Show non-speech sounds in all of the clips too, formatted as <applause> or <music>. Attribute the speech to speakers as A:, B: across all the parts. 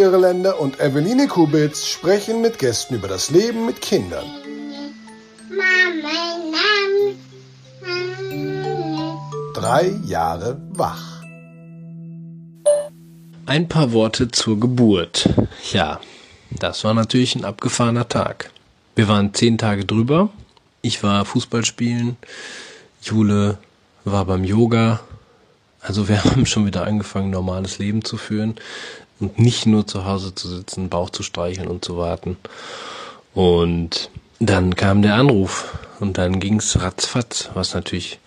A: Irländer und Eveline Kubitz sprechen mit Gästen über das Leben mit Kindern. Drei Jahre wach.
B: Ein paar Worte zur Geburt. Ja, das war natürlich ein abgefahrener Tag. Wir waren zehn Tage drüber. Ich war Fußball spielen. Jule war beim Yoga. Also wir <laughs> haben schon wieder angefangen, normales Leben zu führen und nicht nur zu Hause zu sitzen, Bauch zu streicheln und zu warten. Und dann kam der Anruf und dann ging's ratzfatz, was natürlich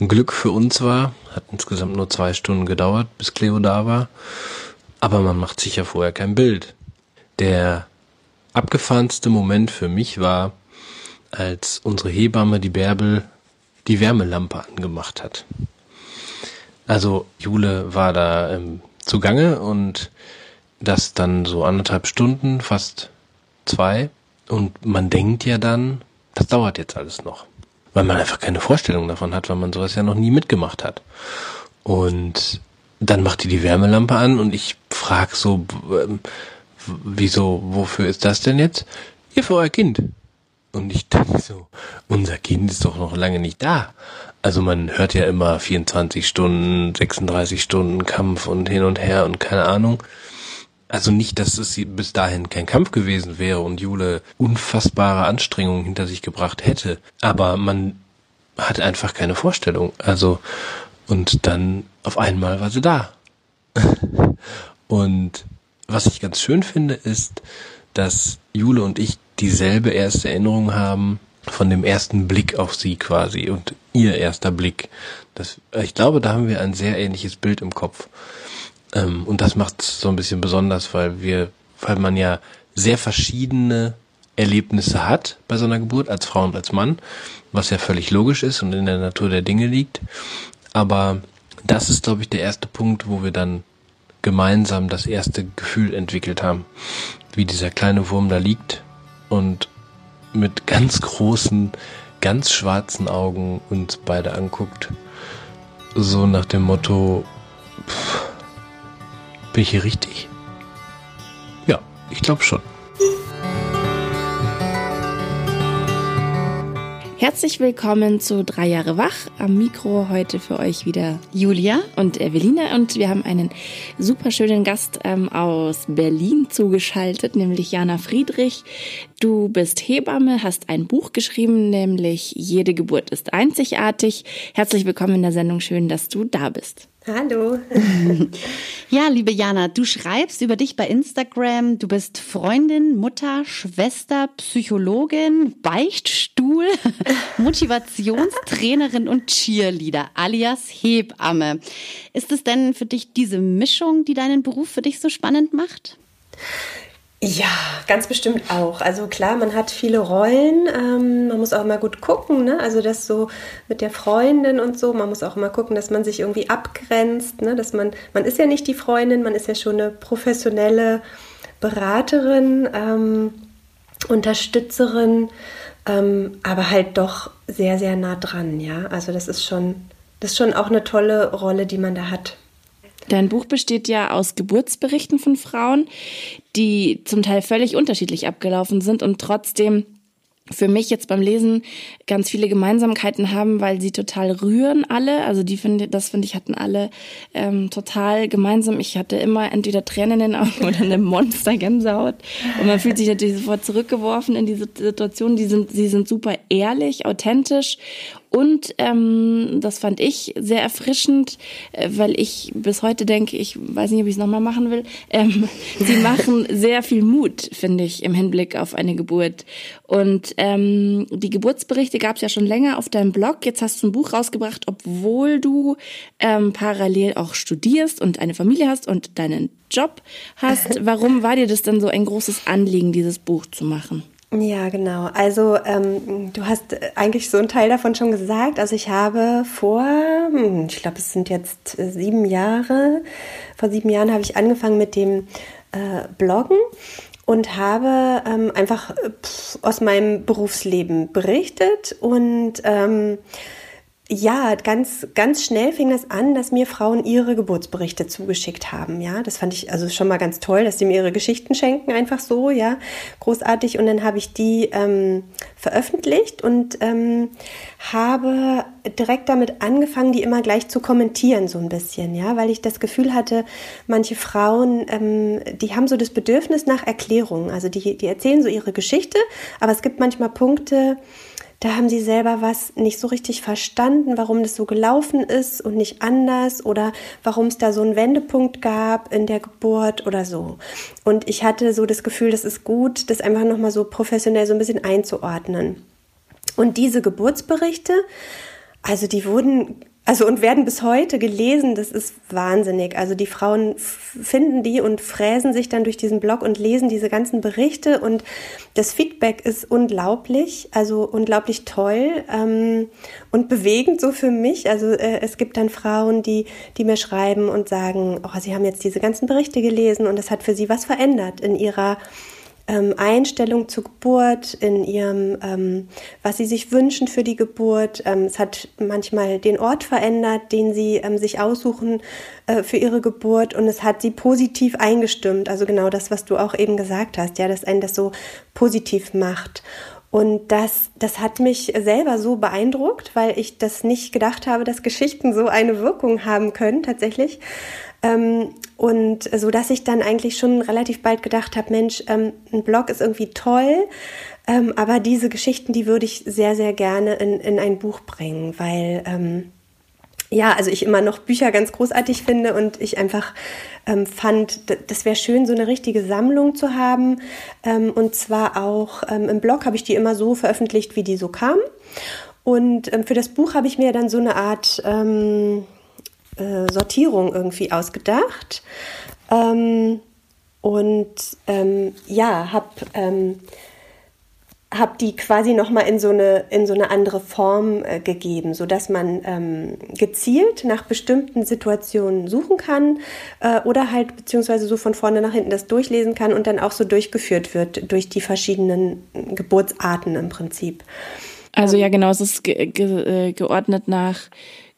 B: ein Glück für uns war. Hat insgesamt nur zwei Stunden gedauert, bis Cleo da war. Aber man macht sich ja vorher kein Bild. Der abgefahrenste Moment für mich war, als unsere Hebamme, die Bärbel, die Wärmelampe angemacht hat. Also Jule war da ähm, zugange und das dann so anderthalb Stunden, fast zwei. Und man denkt ja dann, das dauert jetzt alles noch. Weil man einfach keine Vorstellung davon hat, weil man sowas ja noch nie mitgemacht hat. Und dann macht die die Wärmelampe an und ich frag so, ähm, wieso, wofür ist das denn jetzt? Hier für euer Kind. Und ich dachte so, unser Kind ist doch noch lange nicht da. Also man hört ja immer 24 Stunden, 36 Stunden Kampf und hin und her und keine Ahnung. Also nicht, dass es bis dahin kein Kampf gewesen wäre und Jule unfassbare Anstrengungen hinter sich gebracht hätte. Aber man hat einfach keine Vorstellung. Also, und dann auf einmal war sie da. und was ich ganz schön finde, ist, dass Jule und ich dieselbe erste Erinnerung haben von dem ersten Blick auf sie quasi und ihr erster Blick. Das, ich glaube, da haben wir ein sehr ähnliches Bild im Kopf. Ähm, und das macht es so ein bisschen besonders, weil wir, weil man ja sehr verschiedene Erlebnisse hat bei so einer Geburt als Frau und als Mann, was ja völlig logisch ist und in der Natur der Dinge liegt. Aber das ist, glaube ich, der erste Punkt, wo wir dann gemeinsam das erste Gefühl entwickelt haben, wie dieser kleine Wurm da liegt und mit ganz großen, ganz schwarzen Augen uns beide anguckt. So nach dem Motto, pff, bin ich hier richtig? Ja, ich glaube schon.
C: Herzlich willkommen zu Drei Jahre Wach. Am Mikro heute für euch wieder Julia und Eveline. Und wir haben einen super schönen Gast ähm, aus Berlin zugeschaltet, nämlich Jana Friedrich. Du bist Hebamme, hast ein Buch geschrieben, nämlich Jede Geburt ist einzigartig. Herzlich willkommen in der Sendung. Schön, dass du da bist.
D: Hallo. <laughs>
C: ja, liebe Jana, du schreibst über dich bei Instagram. Du bist Freundin, Mutter, Schwester, Psychologin, Beichtstuhl, <laughs> Motivationstrainerin und Cheerleader, alias Hebamme. Ist es denn für dich diese Mischung, die deinen Beruf für dich so spannend macht?
D: Ja, ganz bestimmt auch. Also klar, man hat viele Rollen. Ähm, man muss auch mal gut gucken, ne? Also das so mit der Freundin und so. Man muss auch mal gucken, dass man sich irgendwie abgrenzt, ne? Dass man, man ist ja nicht die Freundin, man ist ja schon eine professionelle Beraterin, ähm, Unterstützerin, ähm, aber halt doch sehr, sehr nah dran, ja. Also das ist schon, das ist schon auch eine tolle Rolle, die man da hat.
C: Dein Buch besteht ja aus Geburtsberichten von Frauen, die zum Teil völlig unterschiedlich abgelaufen sind und trotzdem für mich jetzt beim Lesen ganz viele Gemeinsamkeiten haben, weil sie total rühren alle. Also die finde, das finde ich hatten alle ähm, total gemeinsam. Ich hatte immer entweder Tränen in den Augen oder eine Monstergänsehaut und man fühlt sich natürlich sofort zurückgeworfen in diese Situation. Die sind, sie sind super ehrlich, authentisch und ähm, das fand ich sehr erfrischend, äh, weil ich bis heute denke, ich weiß nicht, ob ich es nochmal machen will. Ähm, <laughs> sie machen sehr viel Mut, finde ich, im Hinblick auf eine Geburt. Und ähm, die Geburtsberichte gab es ja schon länger auf deinem Blog. Jetzt hast du ein Buch rausgebracht, obwohl du ähm, parallel auch studierst und eine Familie hast und deinen Job hast. <laughs> Warum war dir das denn so ein großes Anliegen, dieses Buch zu machen?
D: Ja, genau. Also ähm, du hast eigentlich so einen Teil davon schon gesagt. Also ich habe vor, hm, ich glaube, es sind jetzt äh, sieben Jahre, vor sieben Jahren habe ich angefangen mit dem äh, Bloggen und habe ähm, einfach pff, aus meinem Berufsleben berichtet und ähm, ja, ganz, ganz schnell fing das an, dass mir Frauen ihre Geburtsberichte zugeschickt haben. Ja, das fand ich also schon mal ganz toll, dass sie mir ihre Geschichten schenken, einfach so, ja, großartig. Und dann habe ich die ähm, veröffentlicht und ähm, habe direkt damit angefangen, die immer gleich zu kommentieren, so ein bisschen, ja, weil ich das Gefühl hatte, manche Frauen, ähm, die haben so das Bedürfnis nach Erklärung. Also die, die erzählen so ihre Geschichte, aber es gibt manchmal Punkte, da haben sie selber was nicht so richtig verstanden, warum das so gelaufen ist und nicht anders oder warum es da so einen Wendepunkt gab in der Geburt oder so. Und ich hatte so das Gefühl, das ist gut, das einfach nochmal so professionell so ein bisschen einzuordnen. Und diese Geburtsberichte, also die wurden also und werden bis heute gelesen, das ist wahnsinnig. Also die Frauen finden die und fräsen sich dann durch diesen Blog und lesen diese ganzen Berichte und das Feedback ist unglaublich, also unglaublich toll ähm, und bewegend so für mich. Also äh, es gibt dann Frauen, die, die mir schreiben und sagen, oh, sie haben jetzt diese ganzen Berichte gelesen und das hat für sie was verändert in ihrer ähm, Einstellung zur Geburt, in ihrem, ähm, was sie sich wünschen für die Geburt. Ähm, es hat manchmal den Ort verändert, den sie ähm, sich aussuchen äh, für ihre Geburt und es hat sie positiv eingestimmt. Also genau das, was du auch eben gesagt hast, ja, dass einen das so positiv macht. Und das, das hat mich selber so beeindruckt, weil ich das nicht gedacht habe, dass Geschichten so eine Wirkung haben können, tatsächlich. Ähm, und so dass ich dann eigentlich schon relativ bald gedacht habe, Mensch, ähm, ein Blog ist irgendwie toll, ähm, aber diese Geschichten, die würde ich sehr, sehr gerne in, in ein Buch bringen, weil ähm, ja, also ich immer noch Bücher ganz großartig finde und ich einfach ähm, fand, das wäre schön, so eine richtige Sammlung zu haben. Ähm, und zwar auch ähm, im Blog habe ich die immer so veröffentlicht, wie die so kamen. Und ähm, für das Buch habe ich mir dann so eine Art ähm, äh, Sortierung irgendwie ausgedacht. Ähm, und ähm, ja, habe ähm, hab die quasi nochmal in so eine in so eine andere Form äh, gegeben, so dass man ähm, gezielt nach bestimmten Situationen suchen kann äh, oder halt beziehungsweise so von vorne nach hinten das durchlesen kann und dann auch so durchgeführt wird durch die verschiedenen Geburtsarten im Prinzip.
C: Also ja, genau, es ist ge ge äh, geordnet nach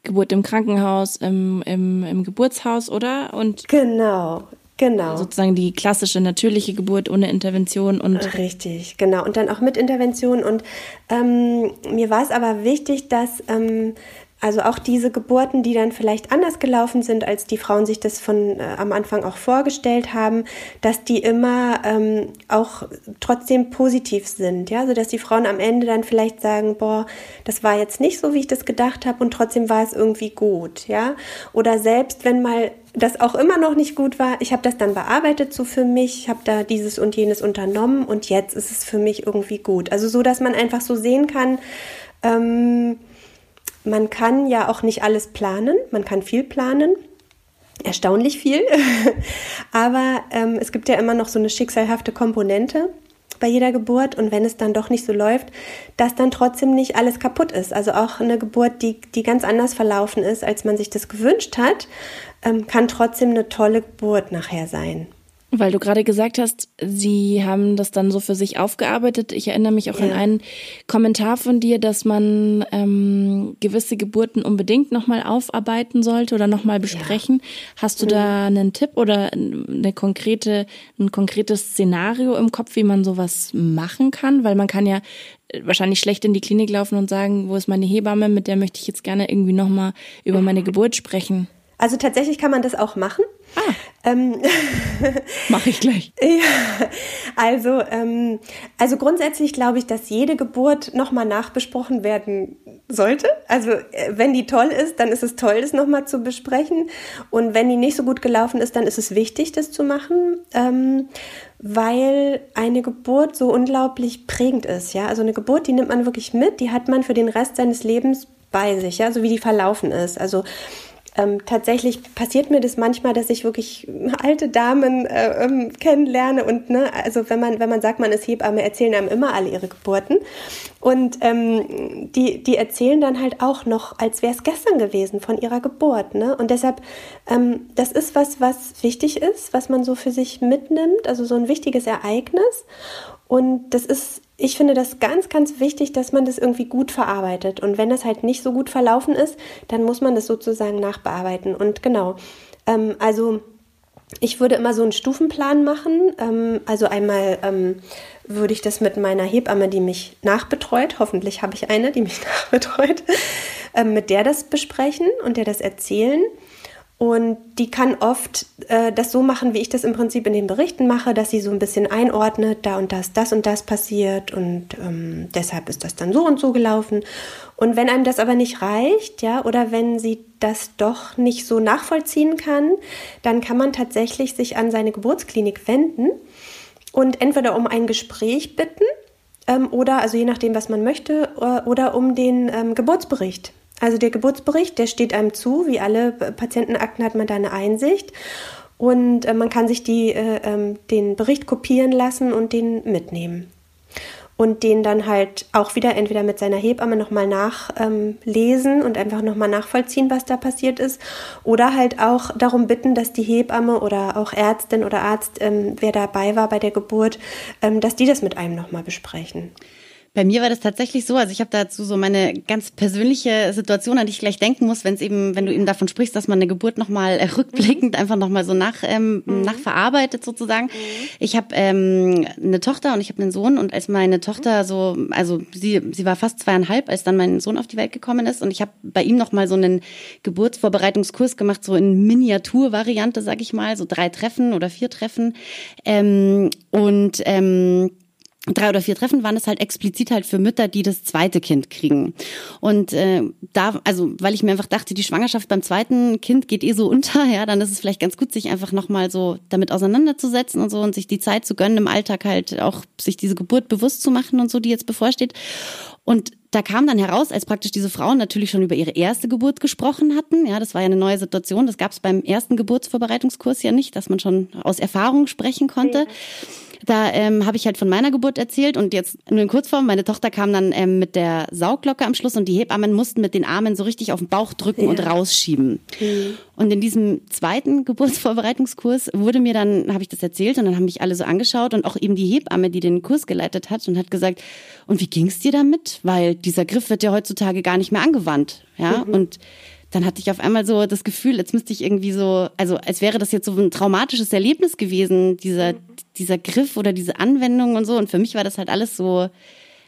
C: Geburt im Krankenhaus, im, im, im Geburtshaus, oder?
D: Und genau, Genau.
C: Sozusagen die klassische natürliche Geburt ohne Intervention und.
D: Richtig, genau. Und dann auch mit Intervention. Und ähm, mir war es aber wichtig, dass ähm, also auch diese Geburten, die dann vielleicht anders gelaufen sind, als die Frauen sich das von äh, am Anfang auch vorgestellt haben, dass die immer ähm, auch trotzdem positiv sind, ja, so dass die Frauen am Ende dann vielleicht sagen, boah, das war jetzt nicht so, wie ich das gedacht habe und trotzdem war es irgendwie gut, ja, oder selbst wenn mal das auch immer noch nicht gut war, ich habe das dann bearbeitet so für mich, ich habe da dieses und jenes unternommen und jetzt ist es für mich irgendwie gut. Also so, dass man einfach so sehen kann, ähm, man kann ja auch nicht alles planen, man kann viel planen, erstaunlich viel, <laughs> aber ähm, es gibt ja immer noch so eine schicksalhafte Komponente bei jeder Geburt und wenn es dann doch nicht so läuft, dass dann trotzdem nicht alles kaputt ist. Also auch eine Geburt, die, die ganz anders verlaufen ist, als man sich das gewünscht hat, ähm, kann trotzdem eine tolle Geburt nachher sein.
C: Weil du gerade gesagt hast, sie haben das dann so für sich aufgearbeitet. Ich erinnere mich auch ja. an einen Kommentar von dir, dass man ähm, gewisse Geburten unbedingt nochmal aufarbeiten sollte oder nochmal besprechen. Ja. Hast du mhm. da einen Tipp oder eine konkrete, ein konkretes Szenario im Kopf, wie man sowas machen kann? Weil man kann ja wahrscheinlich schlecht in die Klinik laufen und sagen, wo ist meine Hebamme, mit der möchte ich jetzt gerne irgendwie nochmal über meine Geburt sprechen.
D: Also tatsächlich kann man das auch machen.
C: Ah. Ähm, <laughs> Mache ich gleich. <laughs>
D: ja, also, ähm, also grundsätzlich glaube ich, dass jede Geburt nochmal nachbesprochen werden sollte. Also äh, wenn die toll ist, dann ist es toll, das nochmal zu besprechen. Und wenn die nicht so gut gelaufen ist, dann ist es wichtig, das zu machen. Ähm, weil eine Geburt so unglaublich prägend ist, ja. Also eine Geburt, die nimmt man wirklich mit, die hat man für den Rest seines Lebens bei sich, ja, so wie die verlaufen ist. Also ähm, tatsächlich passiert mir das manchmal, dass ich wirklich alte Damen äh, ähm, kennenlerne und ne, also wenn man wenn man sagt, man ist Hebamme, erzählen einem immer alle ihre Geburten und ähm, die die erzählen dann halt auch noch, als wäre es gestern gewesen von ihrer Geburt, ne? Und deshalb ähm, das ist was was wichtig ist, was man so für sich mitnimmt, also so ein wichtiges Ereignis Und das ist, ich finde das ganz, ganz wichtig, dass man das irgendwie gut verarbeitet. Und wenn das halt nicht so gut verlaufen ist, dann muss man das sozusagen nachbearbeiten. Und genau, ähm, also ich würde immer so einen Stufenplan machen. Ähm, also einmal ähm, würde ich das mit meiner Hebamme, die mich nachbetreut, hoffentlich habe ich eine, die mich <laughs> nachbetreut, ähm, mit der das besprechen und der das erzählen. Und die kann oft äh, das so machen, wie ich das im Prinzip in den Berichten mache, dass sie so ein bisschen einordnet, da und das, das und das passiert und ähm, deshalb ist das dann so und so gelaufen. Und wenn einem das aber nicht reicht, ja, oder wenn sie das doch nicht so nachvollziehen kann, dann kann man tatsächlich sich an seine Geburtsklinik wenden und entweder um ein Gespräch bitten ähm, oder, also je nachdem, was man möchte, äh, oder um den ähm, Geburtsbericht. Also der Geburtsbericht, der steht einem zu. Wie alle Patientenakten hat man da eine Einsicht. Und äh, man kann sich die, äh, ähm, den Bericht kopieren lassen und den mitnehmen. Und den dann halt auch wieder entweder mit seiner Hebamme nochmal nachlesen ähm, und einfach nochmal nachvollziehen, was da passiert ist. Oder halt auch darum bitten, dass die Hebamme oder auch Ärztin oder Arzt, ähm, wer dabei war bei der Geburt, ähm, dass die das mit einem nochmal besprechen.
E: Bei mir war das tatsächlich so, also ich habe dazu so meine ganz persönliche Situation, an die ich gleich denken muss, wenn es eben, wenn du eben davon sprichst, dass man eine Geburt nochmal äh, rückblickend mhm. einfach nochmal so nach, ähm, mhm. nachverarbeitet sozusagen. Mhm. Ich habe ähm, eine Tochter und ich habe einen Sohn und als meine Tochter so, also sie, sie war fast zweieinhalb, als dann mein Sohn auf die Welt gekommen ist und ich habe bei ihm nochmal so einen Geburtsvorbereitungskurs gemacht, so in Miniaturvariante, sag ich mal, so drei Treffen oder vier Treffen ähm, und ähm, drei oder vier Treffen waren es halt explizit halt für Mütter, die das zweite Kind kriegen. Und äh, da, also weil ich mir einfach dachte, die Schwangerschaft beim zweiten Kind geht eh so unter, <laughs> ja, dann ist es vielleicht ganz gut, sich einfach nochmal so damit auseinanderzusetzen und so und sich die Zeit zu gönnen, im Alltag halt auch sich diese Geburt bewusst zu machen und so, die jetzt bevorsteht. Und da kam dann heraus, als praktisch diese Frauen natürlich schon über ihre erste Geburt gesprochen hatten. Ja, das war ja eine neue Situation. Das gab es beim ersten Geburtsvorbereitungskurs ja nicht, dass man schon aus Erfahrung sprechen konnte. Ja. Da ähm, habe ich halt von meiner Geburt erzählt und jetzt nur in Kurzform, meine Tochter kam dann ähm, mit der Sauglocke am Schluss und die Hebammen mussten mit den Armen so richtig auf den Bauch drücken ja. und rausschieben. Mhm. Und in diesem zweiten Geburtsvorbereitungskurs wurde mir dann, habe ich das erzählt und dann haben mich alle so angeschaut und auch eben die Hebamme, die den Kurs geleitet hat und hat gesagt, und wie ging's dir damit? Weil dieser Griff wird ja heutzutage gar nicht mehr angewandt. Ja, mhm. und dann hatte ich auf einmal so das Gefühl, jetzt müsste ich irgendwie so, also als wäre das jetzt so ein traumatisches Erlebnis gewesen, dieser, dieser Griff oder diese Anwendung und so. Und für mich war das halt alles so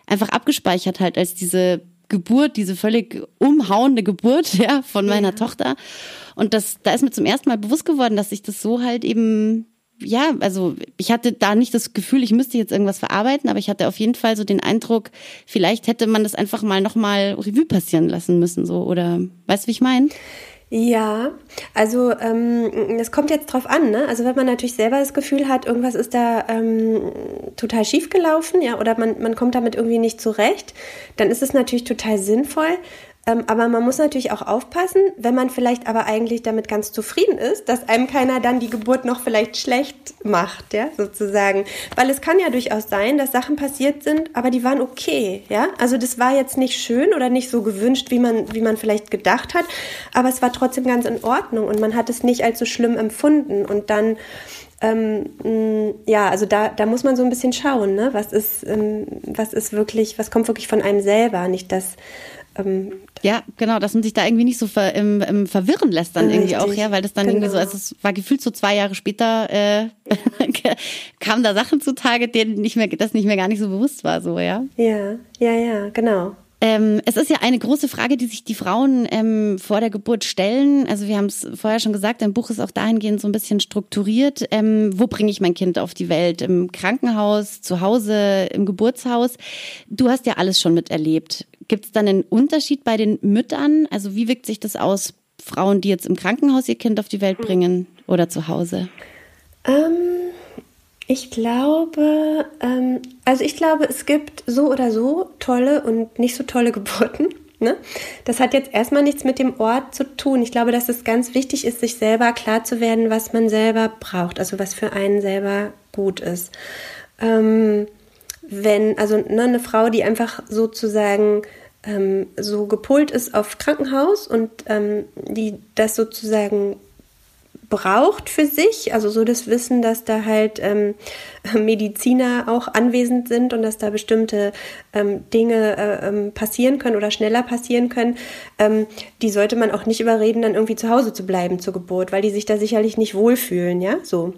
E: einfach abgespeichert halt als diese Geburt, diese völlig umhauende Geburt, <laughs> ja, von meiner ja. Tochter. Und das, da ist mir zum ersten Mal bewusst geworden, dass ich das so halt eben ja, also ich hatte da nicht das Gefühl, ich müsste jetzt irgendwas verarbeiten, aber ich hatte auf jeden Fall so den Eindruck, vielleicht hätte man das einfach mal nochmal Revue passieren lassen müssen, so oder weißt du, wie ich meine?
D: Ja, also ähm, es kommt jetzt drauf an, ne? Also wenn man natürlich selber das Gefühl hat, irgendwas ist da ähm, total schief gelaufen, ja, oder man, man kommt damit irgendwie nicht zurecht, dann ist es natürlich total sinnvoll, ähm, aber man muss natürlich auch aufpassen, wenn man vielleicht aber eigentlich damit ganz zufrieden ist, dass einem keiner dann die Geburt noch vielleicht schlecht macht, ja, sozusagen. Weil es kann ja durchaus sein, dass Sachen passiert sind, aber die waren okay, ja. Also das war jetzt nicht schön oder nicht so gewünscht, wie man, wie man vielleicht gedacht hat, aber es war trotzdem ganz in Ordnung und man hat es nicht als so schlimm empfunden und dann ähm, ja, also da, da muss man so ein bisschen schauen, ne? was ist, ähm, was ist wirklich, was kommt wirklich von einem selber, nicht das,
E: ähm, ja, genau, dass man sich da irgendwie nicht so ver, im, im verwirren lässt dann richtig, irgendwie auch, ja, weil das dann genau. irgendwie so, also es war gefühlt so zwei Jahre später, äh, <laughs> kamen da Sachen zutage, denen nicht mehr, das nicht mehr gar nicht so bewusst war, so, ja.
D: Ja, ja, ja, genau.
E: Ähm, es ist ja eine große Frage, die sich die Frauen ähm, vor der Geburt stellen. Also wir haben es vorher schon gesagt, dein Buch ist auch dahingehend so ein bisschen strukturiert. Ähm, wo bringe ich mein Kind auf die Welt? Im Krankenhaus, zu Hause, im Geburtshaus? Du hast ja alles schon miterlebt. Gibt es dann einen Unterschied bei den Müttern? Also wie wirkt sich das aus, Frauen, die jetzt im Krankenhaus ihr Kind auf die Welt bringen oder zu Hause?
D: Ähm, ich glaube, ähm, also ich glaube, es gibt so oder so tolle und nicht so tolle <laughs> Geburten. Ne? Das hat jetzt erstmal nichts mit dem Ort zu tun. Ich glaube, dass es ganz wichtig ist, sich selber klar zu werden, was man selber braucht, also was für einen selber gut ist. Ähm, wenn, also ne, eine Frau, die einfach sozusagen ähm, so gepolt ist auf Krankenhaus und ähm, die das sozusagen braucht für sich, also so das Wissen, dass da halt ähm, <laughs> Mediziner auch anwesend sind und dass da bestimmte ähm, Dinge äh, ähm, passieren können oder schneller passieren können, ähm, die sollte man auch nicht überreden, dann irgendwie zu Hause zu bleiben zur Geburt, weil die sich da sicherlich nicht wohlfühlen, ja, so.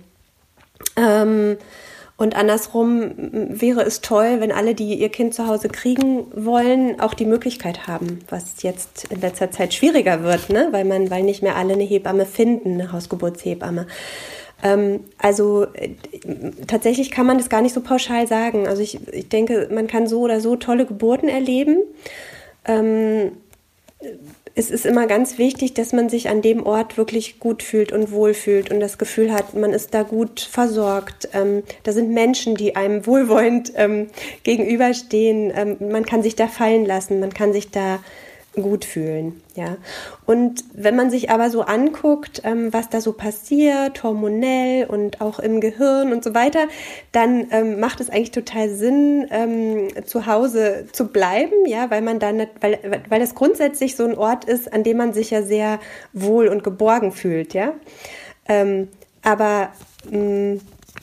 D: Ähm, und andersrum wäre es toll, wenn alle, die ihr Kind zu Hause kriegen wollen, auch die Möglichkeit haben, was jetzt in letzter Zeit schwieriger wird, ne? weil man, weil nicht mehr alle eine Hebamme finden, eine Hausgeburtshebamme. Ähm, also äh, tatsächlich kann man das gar nicht so pauschal sagen. Also ich, ich denke, man kann so oder so tolle Geburten erleben. Ähm, es ist immer ganz wichtig, dass man sich an dem Ort wirklich gut fühlt und wohlfühlt und das Gefühl hat, man ist da gut versorgt. Ähm, da sind Menschen, die einem <laughs> wohlwollend ähm, gegenüberstehen. Ähm, man kann sich da fallen lassen, man kann sich da gut fühlen. Ja. Und wenn man sich aber so anguckt, ähm, was da so passiert, hormonell und auch im Gehirn und so weiter, dann ähm, macht es eigentlich total Sinn, ähm, zu Hause zu bleiben, ja, weil man dann, weil, weil das grundsätzlich so ein Ort ist, an dem man sich ja sehr wohl und geborgen fühlt, ja. Ähm, aber mh, mm,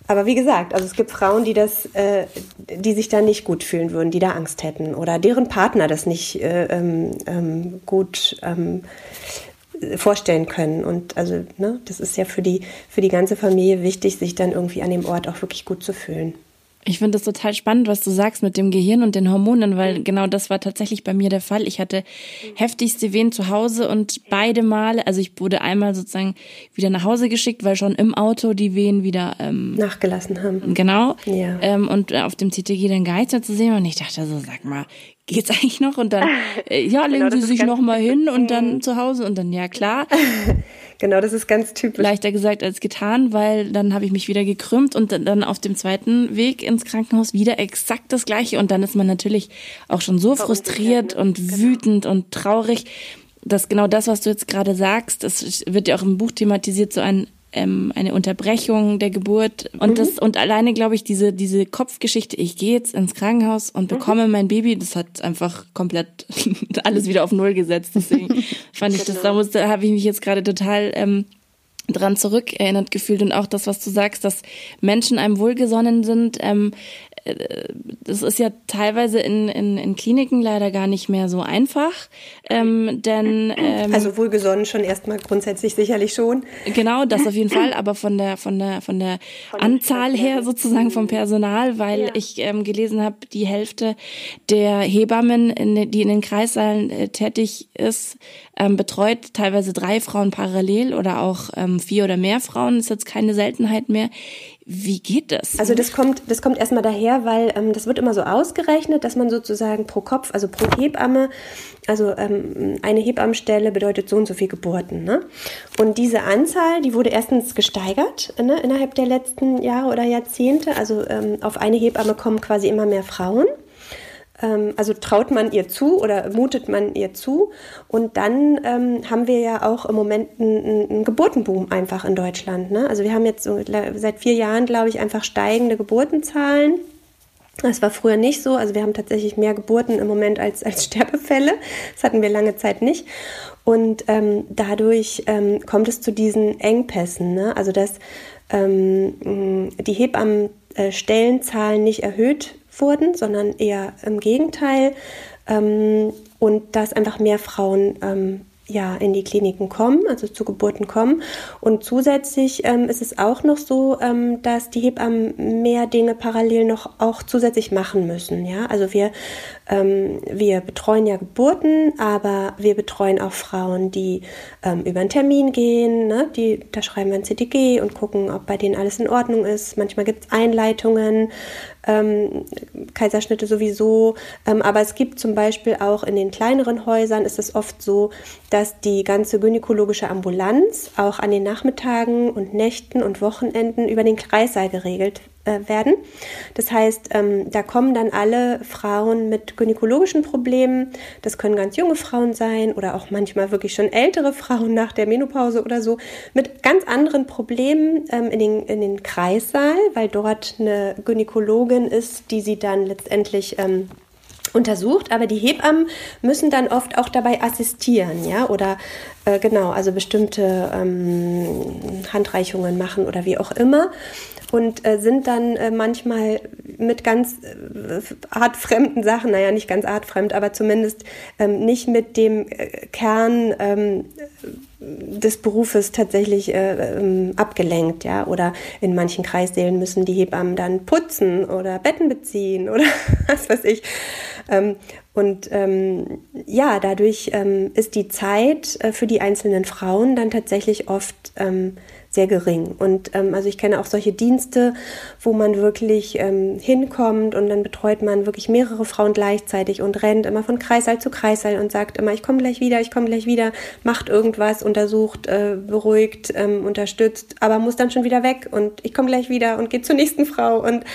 D: aber wie gesagt, also es gibt Frauen, die das, äh, die sich da nicht gut fühlen würden, die da Angst hätten oder deren Partner das nicht äh, ähm, ähm, gut ähm, vorstellen können. Und also, ne, das ist ja für die, für die ganze Familie wichtig, sich dann irgendwie an dem Ort auch wirklich gut zu fühlen.
C: Ich finde das total spannend, was du sagst mit dem Gehirn und den Hormonen, weil genau das war tatsächlich bei mir der Fall. Ich hatte heftigste Wehen zu Hause und beide Male, also ich wurde einmal sozusagen wieder nach Hause geschickt, weil schon im Auto die Wehen wieder ähm,
D: nachgelassen haben.
C: Genau. Ja. Ähm, und auf dem CTG den Geister zu sehen und ich dachte so, sag mal, geht's <laughs> eigentlich noch? Und dann, äh, ja, legen genau, Sie sich noch mal hin und dann mhm. zu Hause und dann, ja klar. <laughs>
D: Genau, das ist ganz typisch.
C: Leichter gesagt als getan, weil dann habe ich mich wieder gekrümmt und dann auf dem zweiten Weg ins Krankenhaus wieder exakt das gleiche. Und dann ist man natürlich auch schon so frustriert ne? und genau. wütend und traurig, dass genau das, was du jetzt gerade sagst, das wird ja auch im Buch thematisiert, so ein ähm, eine Unterbrechung der Geburt und mhm. das und alleine glaube ich diese diese Kopfgeschichte ich gehe jetzt ins Krankenhaus und mhm. bekomme mhm. mein Baby das hat einfach komplett <laughs> alles wieder auf null gesetzt deswegen <laughs> fand ich das da musste habe ich mich jetzt gerade total ähm, dran zurückerinnert gefühlt und auch das, was du sagst, dass Menschen einem wohlgesonnen sind, ähm, das ist ja teilweise in, in, in Kliniken leider gar nicht mehr so einfach, ähm, denn ähm,
D: also wohlgesonnen schon erstmal grundsätzlich sicherlich schon.
C: Genau, das auf jeden Fall, aber von der von der von der von Anzahl her sozusagen vom Personal, weil ja. ich ähm, gelesen habe, die Hälfte der Hebammen, in, die in den Kreissaalen äh, tätig ist, ähm, betreut teilweise drei Frauen parallel oder auch ähm, vier oder mehr Frauen, ist jetzt keine Seltenheit mehr. Wie geht das?
D: Also das kommt, das kommt erstmal daher, weil ähm, das wird immer so ausgerechnet, dass man sozusagen pro Kopf, also pro Hebamme, also ähm, eine Hebammenstelle bedeutet so und so viel Geburten. Ne? Und diese Anzahl, die wurde erstens gesteigert ne, innerhalb der letzten Jahre oder Jahrzehnte. Also ähm, auf eine Hebamme kommen quasi immer mehr Frauen. Ähm, also traut man ihr zu oder mutet man ihr zu. Und dann ähm, haben wir ja auch im Moment einen, einen Geburtenboom einfach in Deutschland. Ne? Also wir haben jetzt seit vier Jahren, glaube ich, einfach steigende Geburtenzahlen. Das war früher nicht so. Also wir haben tatsächlich mehr Geburten im Moment als, als Sterbefälle. Das hatten wir lange Zeit nicht. Und ähm, dadurch ähm, kommt es zu diesen Engpässen. Ne? Also dass ähm, die Hebammenstellenzahlen nicht erhöht wurden, sondern eher im Gegenteil. Ähm, und dass einfach mehr Frauen ähm, ja, in die Kliniken kommen, also zu Geburten kommen. Und zusätzlich ähm, ist es auch noch so, ähm, dass die Hebammen mehr Dinge parallel noch auch zusätzlich machen müssen. Ja, also wir, ähm, wir betreuen ja Geburten, aber wir betreuen auch Frauen, die ähm, über einen Termin gehen. Ne? Die, da schreiben wir ein CTG und gucken, ob bei denen alles in Ordnung ist. Manchmal gibt es Einleitungen ähm, Kaiserschnitte sowieso. Ähm, aber es gibt zum Beispiel auch in den kleineren Häusern ist es oft so, dass die ganze gynäkologische Ambulanz auch an den Nachmittagen und Nächten und Wochenenden über den Kreissaal geregelt äh, werden. Das heißt, ähm, da kommen dann alle Frauen mit gynäkologischen Problemen. Das können ganz junge Frauen sein oder auch manchmal wirklich schon ältere Frauen nach der Menopause oder so mit ganz anderen Problemen ähm, in, den, in den Kreissaal, weil dort eine Gynäkologin ist, die sie dann letztendlich ähm, untersucht, aber die Hebammen müssen dann oft auch dabei assistieren, ja, oder äh, genau, also bestimmte ähm, Handreichungen machen oder wie auch immer und äh, sind dann äh, manchmal mit ganz äh, artfremden Sachen, naja, nicht ganz artfremd, aber zumindest ähm, nicht mit dem äh, Kern ähm, des Berufes tatsächlich äh, ähm, abgelenkt, ja, oder in manchen Kreissälen müssen die Hebammen dann putzen oder Betten beziehen oder <laughs> was weiß ich. Ähm, und ähm, ja, dadurch ähm, ist die Zeit äh, für die einzelnen Frauen dann tatsächlich oft sehr gering. Und ähm, also ich kenne auch solche Dienste, wo man wirklich ähm, hinkommt und dann betreut man wirklich mehrere Frauen gleichzeitig und rennt immer von Kreissaal zu Kreissaal und sagt immer, ich komme gleich wieder, ich komme gleich wieder, macht irgendwas, untersucht, äh, beruhigt, ähm, unterstützt, aber muss dann schon wieder weg und ich komme gleich wieder und geht zur nächsten Frau und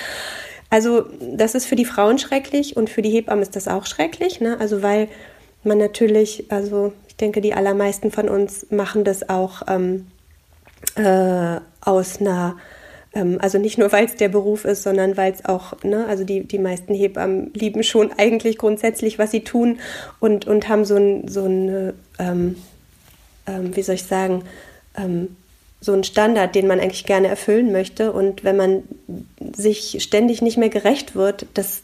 D: also das ist für die Frauen schrecklich und für die Hebammen ist das auch schrecklich, ne? Also weil man natürlich, also ich denke, die allermeisten von uns machen das auch ähm, äh, aus einer, ähm, also nicht nur, weil es der Beruf ist, sondern weil es auch, ne, also die, die meisten Hebammen lieben schon eigentlich grundsätzlich, was sie tun und, und haben so ein, so ein ähm, ähm, wie soll ich sagen, ähm, so ein Standard, den man eigentlich gerne erfüllen möchte. Und wenn man sich ständig nicht mehr gerecht wird, das,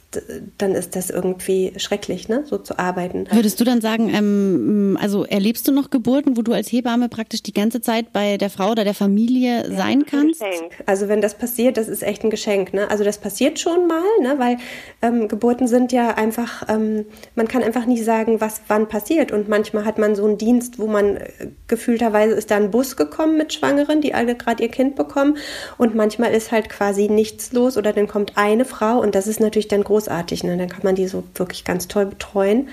D: dann ist das irgendwie schrecklich, ne? so zu arbeiten.
E: Würdest du dann sagen, ähm, also erlebst du noch Geburten, wo du als Hebamme praktisch die ganze Zeit bei der Frau oder der Familie ja, sein kannst?
D: Ein Geschenk. Also wenn das passiert, das ist echt ein Geschenk. Ne? Also das passiert schon mal, ne? weil ähm, Geburten sind ja einfach, ähm, man kann einfach nicht sagen, was wann passiert. Und manchmal hat man so einen Dienst, wo man äh, gefühlterweise ist da ein Bus gekommen mit Schwangeren, die alle gerade ihr Kind bekommen. Und manchmal ist halt quasi nichts los oder dann kommt eine Frau und das ist natürlich dann großartig. Ne? Dann kann man die so wirklich ganz toll betreuen.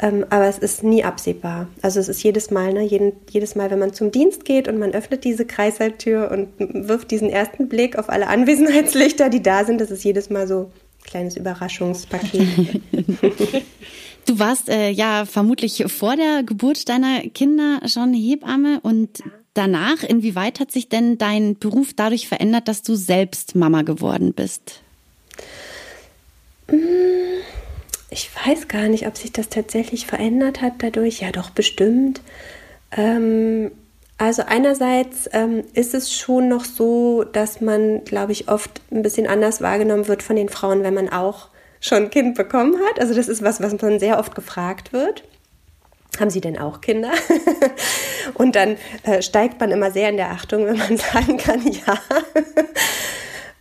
D: Ähm, aber es ist nie absehbar. Also es ist jedes Mal, ne, jeden, jedes Mal, wenn man zum Dienst geht und man öffnet diese Kreisalltür und wirft diesen ersten Blick auf alle Anwesenheitslichter, die da sind, das ist jedes Mal so ein kleines Überraschungspaket. <laughs>
E: Du warst äh, ja vermutlich vor der Geburt deiner Kinder schon Hebamme und danach, inwieweit hat sich denn dein Beruf dadurch verändert, dass du selbst Mama geworden bist?
D: Ich weiß gar nicht, ob sich das tatsächlich verändert hat dadurch. Ja, doch bestimmt. Ähm, also einerseits ähm, ist es schon noch so, dass man, glaube ich, oft ein bisschen anders wahrgenommen wird von den Frauen, wenn man auch schon ein Kind bekommen hat. Also das ist was, was man sehr oft gefragt wird haben Sie denn auch Kinder? <laughs> und dann äh, steigt man immer sehr in der Achtung, wenn man <laughs> sagen kann, ja.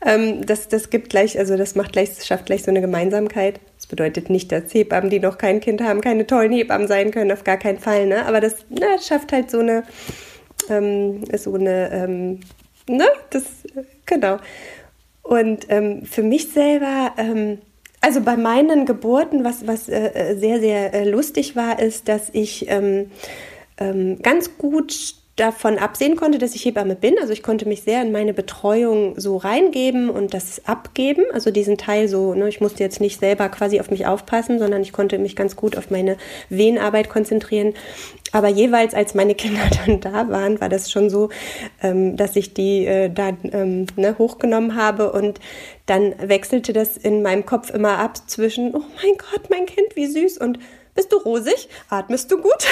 D: ähm, das, das gibt gleich, also das macht gleich, schafft gleich so eine Gemeinsamkeit. Das bedeutet nicht, dass Hebammen, die noch kein Kind haben, keine tollen Hebammen sein können, auf gar keinen Fall, ne? Aber das na, schafft halt so eine, ähm, so eine, ähm, ne? Das, genau. Und ähm, für mich selber, ähm, also bei meinen Geburten, was, was äh, äh, sehr, sehr äh, lustig war, ist, dass ich ähm, ähm, ganz gut davon absehen konnte, dass ich Hebamme bin. Also ich konnte mich sehr in meine Betreuung so reingeben und das abgeben. Also diesen Teil so, ne, ich musste jetzt nicht selber quasi auf mich aufpassen, sondern ich konnte mich ganz gut auf meine Wehenarbeit konzentrieren. Aber jeweils, als meine Kinder <laughs> dann da waren, war das schon so, ähm, dass ich die äh, da ähm, ne, hochgenommen habe und dann wechselte das in meinem Kopf immer ab zwischen, oh mein Gott, mein Kind, wie süß und bist du rosig? Atmest du gut? <laughs>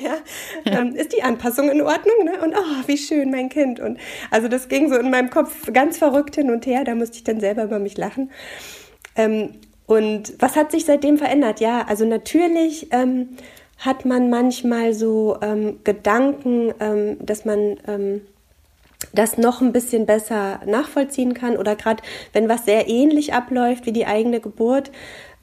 D: ja. Ähm, ist die Anpassung in Ordnung? Ne? Und oh, wie schön, mein Kind. Und also das ging so in meinem Kopf ganz verrückt hin und her. Da musste ich dann selber über mich lachen. Ähm, und was hat sich seitdem verändert? Ja, also natürlich ähm, hat man manchmal so ähm, Gedanken, ähm, dass man ähm, das noch ein bisschen besser nachvollziehen kann oder gerade wenn was sehr ähnlich abläuft wie die eigene Geburt,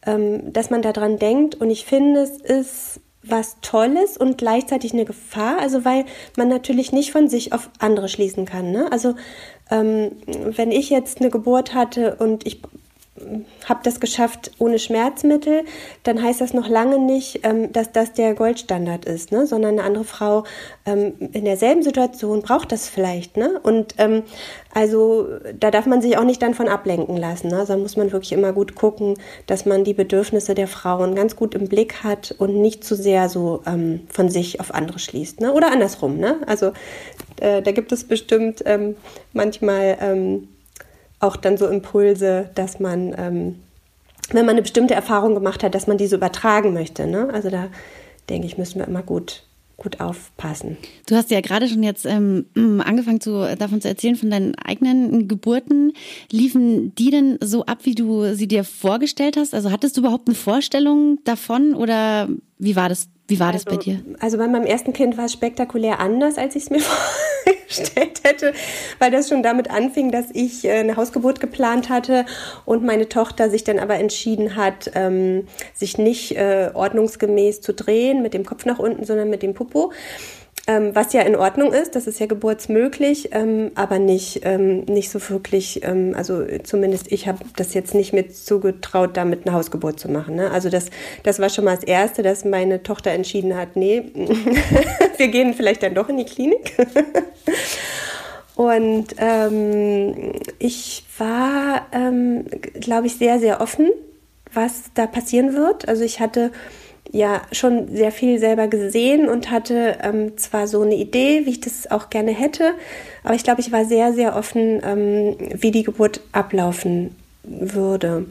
D: ähm, dass man daran denkt. Und ich finde, es ist was Tolles und gleichzeitig eine Gefahr, also weil man natürlich nicht von sich auf andere schließen kann. Ne? Also ähm, wenn ich jetzt eine Geburt hatte und ich habe das geschafft ohne Schmerzmittel, dann heißt das noch lange nicht, ähm, dass das der Goldstandard ist, ne? sondern eine andere Frau ähm, in derselben Situation braucht das vielleicht. Ne? Und ähm, also da darf man sich auch nicht dann von ablenken lassen. Ne? Da muss man wirklich immer gut gucken, dass man die Bedürfnisse der Frauen ganz gut im Blick hat und nicht zu sehr so ähm, von sich auf andere schließt. Ne? Oder andersrum. Ne? Also äh, da gibt es bestimmt ähm, manchmal ähm, auch dann so Impulse, dass man ähm, wenn man eine bestimmte Erfahrung gemacht hat, dass man diese übertragen möchte. Ne? Also da denke ich, müssen wir immer gut gut aufpassen.
E: Du hast ja gerade schon jetzt ähm, angefangen zu, davon zu erzählen, von deinen eigenen Geburten. Liefen die denn so ab, wie du sie dir vorgestellt hast? Also hattest du überhaupt eine Vorstellung davon oder wie war das wie war das
D: also,
E: bei dir?
D: Also bei meinem ersten Kind war es spektakulär anders, als ich es mir <laughs> vorgestellt hätte, weil das schon damit anfing, dass ich äh, eine Hausgeburt geplant hatte und meine Tochter sich dann aber entschieden hat, ähm, sich nicht äh, ordnungsgemäß zu drehen mit dem Kopf nach unten, sondern mit dem Popo ähm, was ja in Ordnung ist, das ist ja geburtsmöglich, ähm, aber nicht, ähm, nicht so wirklich, ähm, also zumindest ich habe das jetzt nicht mit zugetraut, damit eine Hausgeburt zu machen. Ne? Also das, das war schon mal das Erste, dass meine Tochter entschieden hat, nee, <laughs> wir gehen vielleicht dann doch in die Klinik. Und ähm, ich war, ähm, glaube ich, sehr, sehr offen, was da passieren wird. Also ich hatte ja schon sehr viel selber gesehen und hatte ähm, zwar so eine Idee, wie ich das auch gerne hätte, aber ich glaube, ich war sehr, sehr offen, ähm, wie die Geburt ablaufen würde.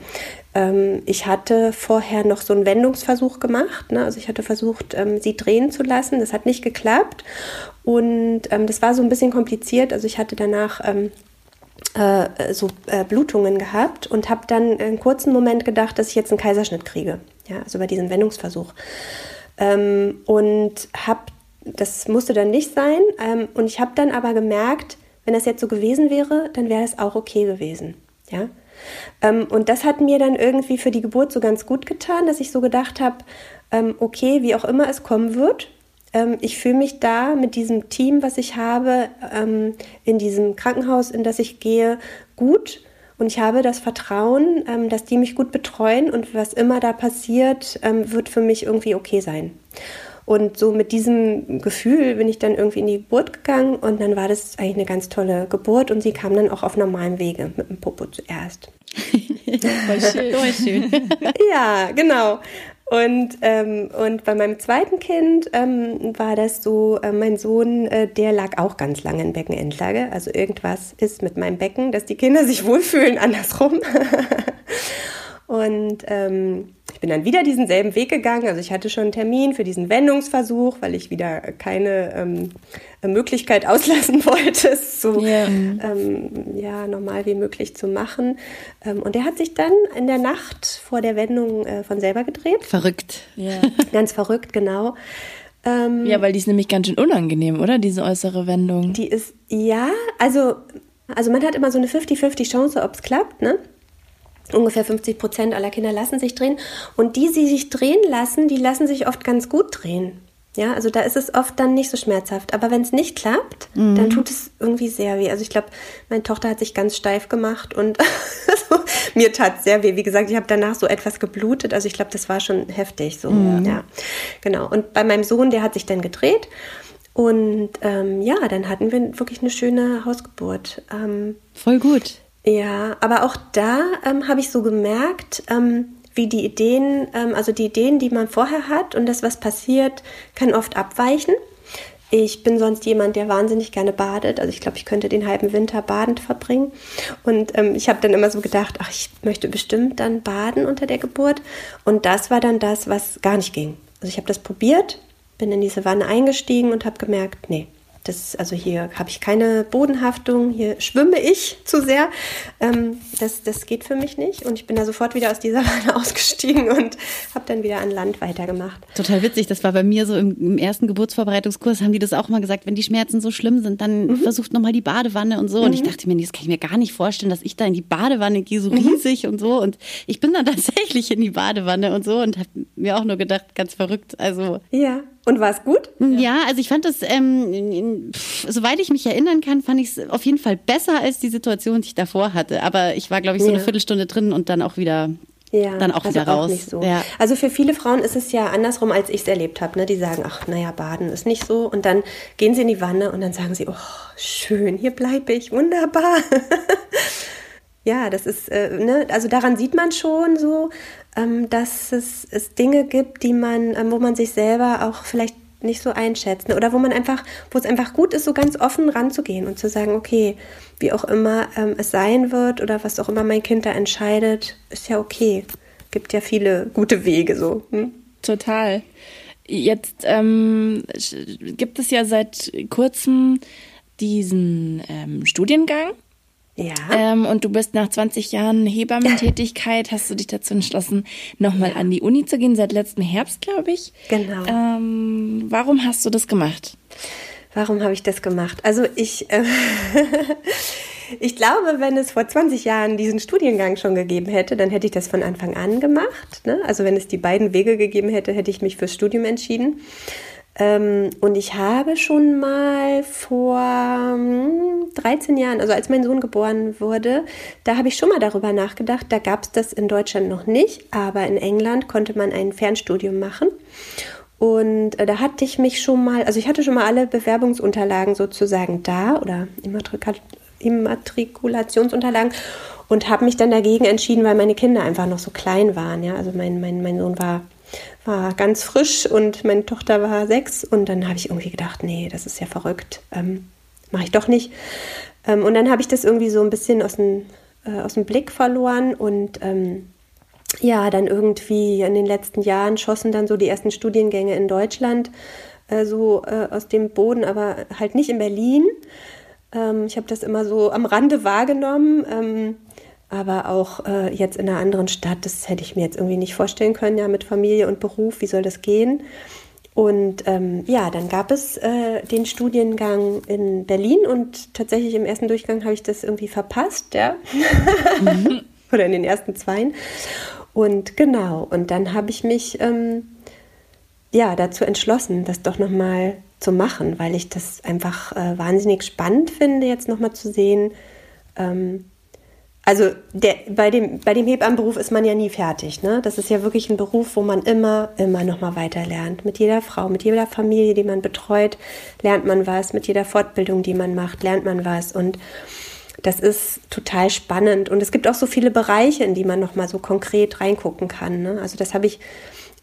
D: Ähm, ich hatte vorher noch so einen Wendungsversuch gemacht. Ne? Also ich hatte versucht, ähm, sie drehen zu lassen. Das hat nicht geklappt. Und ähm, das war so ein bisschen kompliziert. Also ich hatte danach ähm, äh, so äh, Blutungen gehabt und habe dann einen kurzen Moment gedacht, dass ich jetzt einen Kaiserschnitt kriege. Ja, also bei diesem Wendungsversuch. Ähm, und habe, das musste dann nicht sein. Ähm, und ich habe dann aber gemerkt, wenn das jetzt so gewesen wäre, dann wäre das auch okay gewesen. Ja. Ähm, und das hat mir dann irgendwie für die Geburt so ganz gut getan, dass ich so gedacht habe, ähm, okay, wie auch immer es kommen wird, ähm, ich fühle mich da mit diesem Team, was ich habe, ähm, in diesem Krankenhaus, in das ich gehe, gut. Und ich habe das Vertrauen, ähm, dass die mich gut betreuen und was immer da passiert, wird für mich irgendwie okay sein. Und so mit diesem Gefühl bin ich dann irgendwie in die Geburt gegangen und dann war das eigentlich eine ganz tolle Geburt und sie kam dann auch auf normalem Wege mit dem Popo zuerst. <laughs>
E: Voll schön. Voll schön.
D: ja, genau. Und, ähm, und bei meinem zweiten Kind ähm, war das so, äh, mein Sohn, äh, der lag auch ganz lange in Beckenendlage. Also irgendwas ist mit meinem Becken, dass die Kinder sich wohlfühlen, <laughs> andersrum. Und ähm, ich bin dann wieder diesen selben Weg gegangen. Also ich hatte schon einen Termin für diesen Wendungsversuch, weil ich wieder keine ähm, Möglichkeit auslassen <laughs> wollte, es so yeah. ähm, ja, normal wie möglich zu machen. Ähm, und der hat sich dann in der Nacht vor der Wendung äh, von selber gedreht.
E: Verrückt.
D: Ja. <laughs> Ganz verrückt, genau.
C: Ähm, ja, weil die ist nämlich ganz schön unangenehm, oder? Diese äußere Wendung.
D: Die ist, ja, also, also man hat immer so eine 50-50 Chance, ob es klappt, ne? Ungefähr 50 Prozent aller Kinder lassen sich drehen. Und die, die sich drehen lassen, die lassen sich oft ganz gut drehen. Ja, also da ist es oft dann nicht so schmerzhaft. Aber wenn es nicht klappt, mhm. dann tut es irgendwie sehr weh. Also ich glaube, meine Tochter hat sich ganz steif gemacht und <laughs> also, mir tat sehr weh. Wie gesagt, ich habe danach so etwas geblutet. Also ich glaube, das war schon heftig. So, mhm. ja, genau. Und bei meinem Sohn, der hat sich dann gedreht. Und ähm, ja, dann hatten wir wirklich eine schöne Hausgeburt. Ähm,
E: Voll gut.
D: Ja, aber auch da ähm, habe ich so gemerkt, ähm, wie die Ideen, ähm, also die Ideen, die man vorher hat und das, was passiert, kann oft abweichen. Ich bin sonst jemand, der wahnsinnig gerne badet. Also ich glaube, ich könnte den halben Winter badend verbringen. Und ähm, ich habe dann immer so gedacht, ach, ich möchte bestimmt dann baden unter der Geburt. Und das war dann das, was gar nicht ging. Also ich habe das probiert, bin in diese Wanne eingestiegen und habe gemerkt, nee, das, also hier habe ich keine Bodenhaftung, hier schwimme ich zu sehr. Ähm, das, das geht für mich nicht. Und ich bin da sofort wieder aus dieser <laughs> Wanne ausgestiegen und habe dann wieder an Land weitergemacht.
E: Total witzig, das war bei mir so im, im, ersten Geburtsvorbereitungskurs, haben die das auch mal gesagt, wenn die Schmerzen so schlimm sind, dann mhm. versucht nochmal die Badewanne und so. Mhm. Und ich mhm. dachte mir, das kann ich mir gar nicht vorstellen, dass ich da in die Badewanne gehe, so mhm. riesig und so. Und ich bin dann <laughs> tatsächlich in die Badewanne und so und habe mir auch nur gedacht, ganz verrückt. Also
D: ja. Und war es gut?
E: Ja, also ich fand das, ähm, soweit ich mich erinnern kann, fand ich es auf jeden Fall besser als die Situation, die ich davor hatte. Aber ich war, glaube ich, so ja. eine Viertelstunde drin und dann auch wieder ja, dann auch also wieder raus. Auch
D: nicht so. ja. Also für viele Frauen ist es ja andersrum, als ich es erlebt habe. Ne? Die sagen, ach, naja, baden ist nicht so. Und dann gehen sie in die Wanne und dann sagen sie, oh, schön, hier bleibe ich, wunderbar. <laughs> ja, das ist, äh, ne? also daran sieht man schon so, ähm, dass es, es, Dinge gibt, die man, ähm, wo man sich selber auch vielleicht nicht so einschätzt. Ne? Oder wo man einfach, wo es einfach gut ist, so ganz offen ranzugehen und zu sagen, okay, wie auch immer ähm, es sein wird oder was auch immer mein Kind da entscheidet, ist ja okay gibt ja viele gute Wege so. Hm?
C: Total. Jetzt ähm, gibt es ja seit kurzem diesen ähm, Studiengang.
D: Ja.
C: Ähm, und du bist nach 20 Jahren Hebammentätigkeit, hast du dich dazu entschlossen, nochmal ja. an die Uni zu gehen, seit letztem Herbst, glaube ich.
D: Genau.
C: Ähm, warum hast du das gemacht?
D: Warum habe ich das gemacht? Also ich, äh, <laughs> ich glaube, wenn es vor 20 Jahren diesen Studiengang schon gegeben hätte, dann hätte ich das von Anfang an gemacht. Ne? Also wenn es die beiden Wege gegeben hätte, hätte ich mich fürs Studium entschieden. Ähm, und ich habe schon mal vor 13 hm, Jahren, also als mein Sohn geboren wurde, da habe ich schon mal darüber nachgedacht. Da gab es das in Deutschland noch nicht, aber in England konnte man ein Fernstudium machen. Und äh, da hatte ich mich schon mal, also ich hatte schon mal alle Bewerbungsunterlagen sozusagen da oder Immatrikulationsunterlagen und habe mich dann dagegen entschieden, weil meine Kinder einfach noch so klein waren. Ja? Also mein, mein, mein Sohn war war ganz frisch und meine Tochter war sechs und dann habe ich irgendwie gedacht, nee, das ist ja verrückt, ähm, mache ich doch nicht. Ähm, und dann habe ich das irgendwie so ein bisschen aus dem, äh, aus dem Blick verloren und ähm, ja, dann irgendwie in den letzten Jahren schossen dann so die ersten Studiengänge in Deutschland äh, so äh, aus dem Boden, aber halt nicht in Berlin. Ähm, ich habe das immer so am Rande wahrgenommen ähm, aber auch äh, jetzt in einer anderen Stadt, das hätte ich mir jetzt irgendwie nicht vorstellen können, ja, mit Familie und Beruf, wie soll das gehen? Und ähm, ja, dann gab es äh, den Studiengang in Berlin und tatsächlich im ersten Durchgang habe ich das irgendwie verpasst, ja. Mhm. <laughs> Oder in den ersten zweien. Und genau, und dann habe ich mich ähm, ja dazu entschlossen, das doch nochmal zu machen, weil ich das einfach äh, wahnsinnig spannend finde, jetzt nochmal zu sehen, ähm, also der, bei, dem, bei dem Hebammenberuf ist man ja nie fertig. Ne? Das ist ja wirklich ein Beruf, wo man immer, immer noch mal weiter lernt. Mit jeder Frau, mit jeder Familie, die man betreut, lernt man was. Mit jeder Fortbildung, die man macht, lernt man was. Und das ist total spannend. Und es gibt auch so viele Bereiche, in die man noch mal so konkret reingucken kann. Ne? Also das habe ich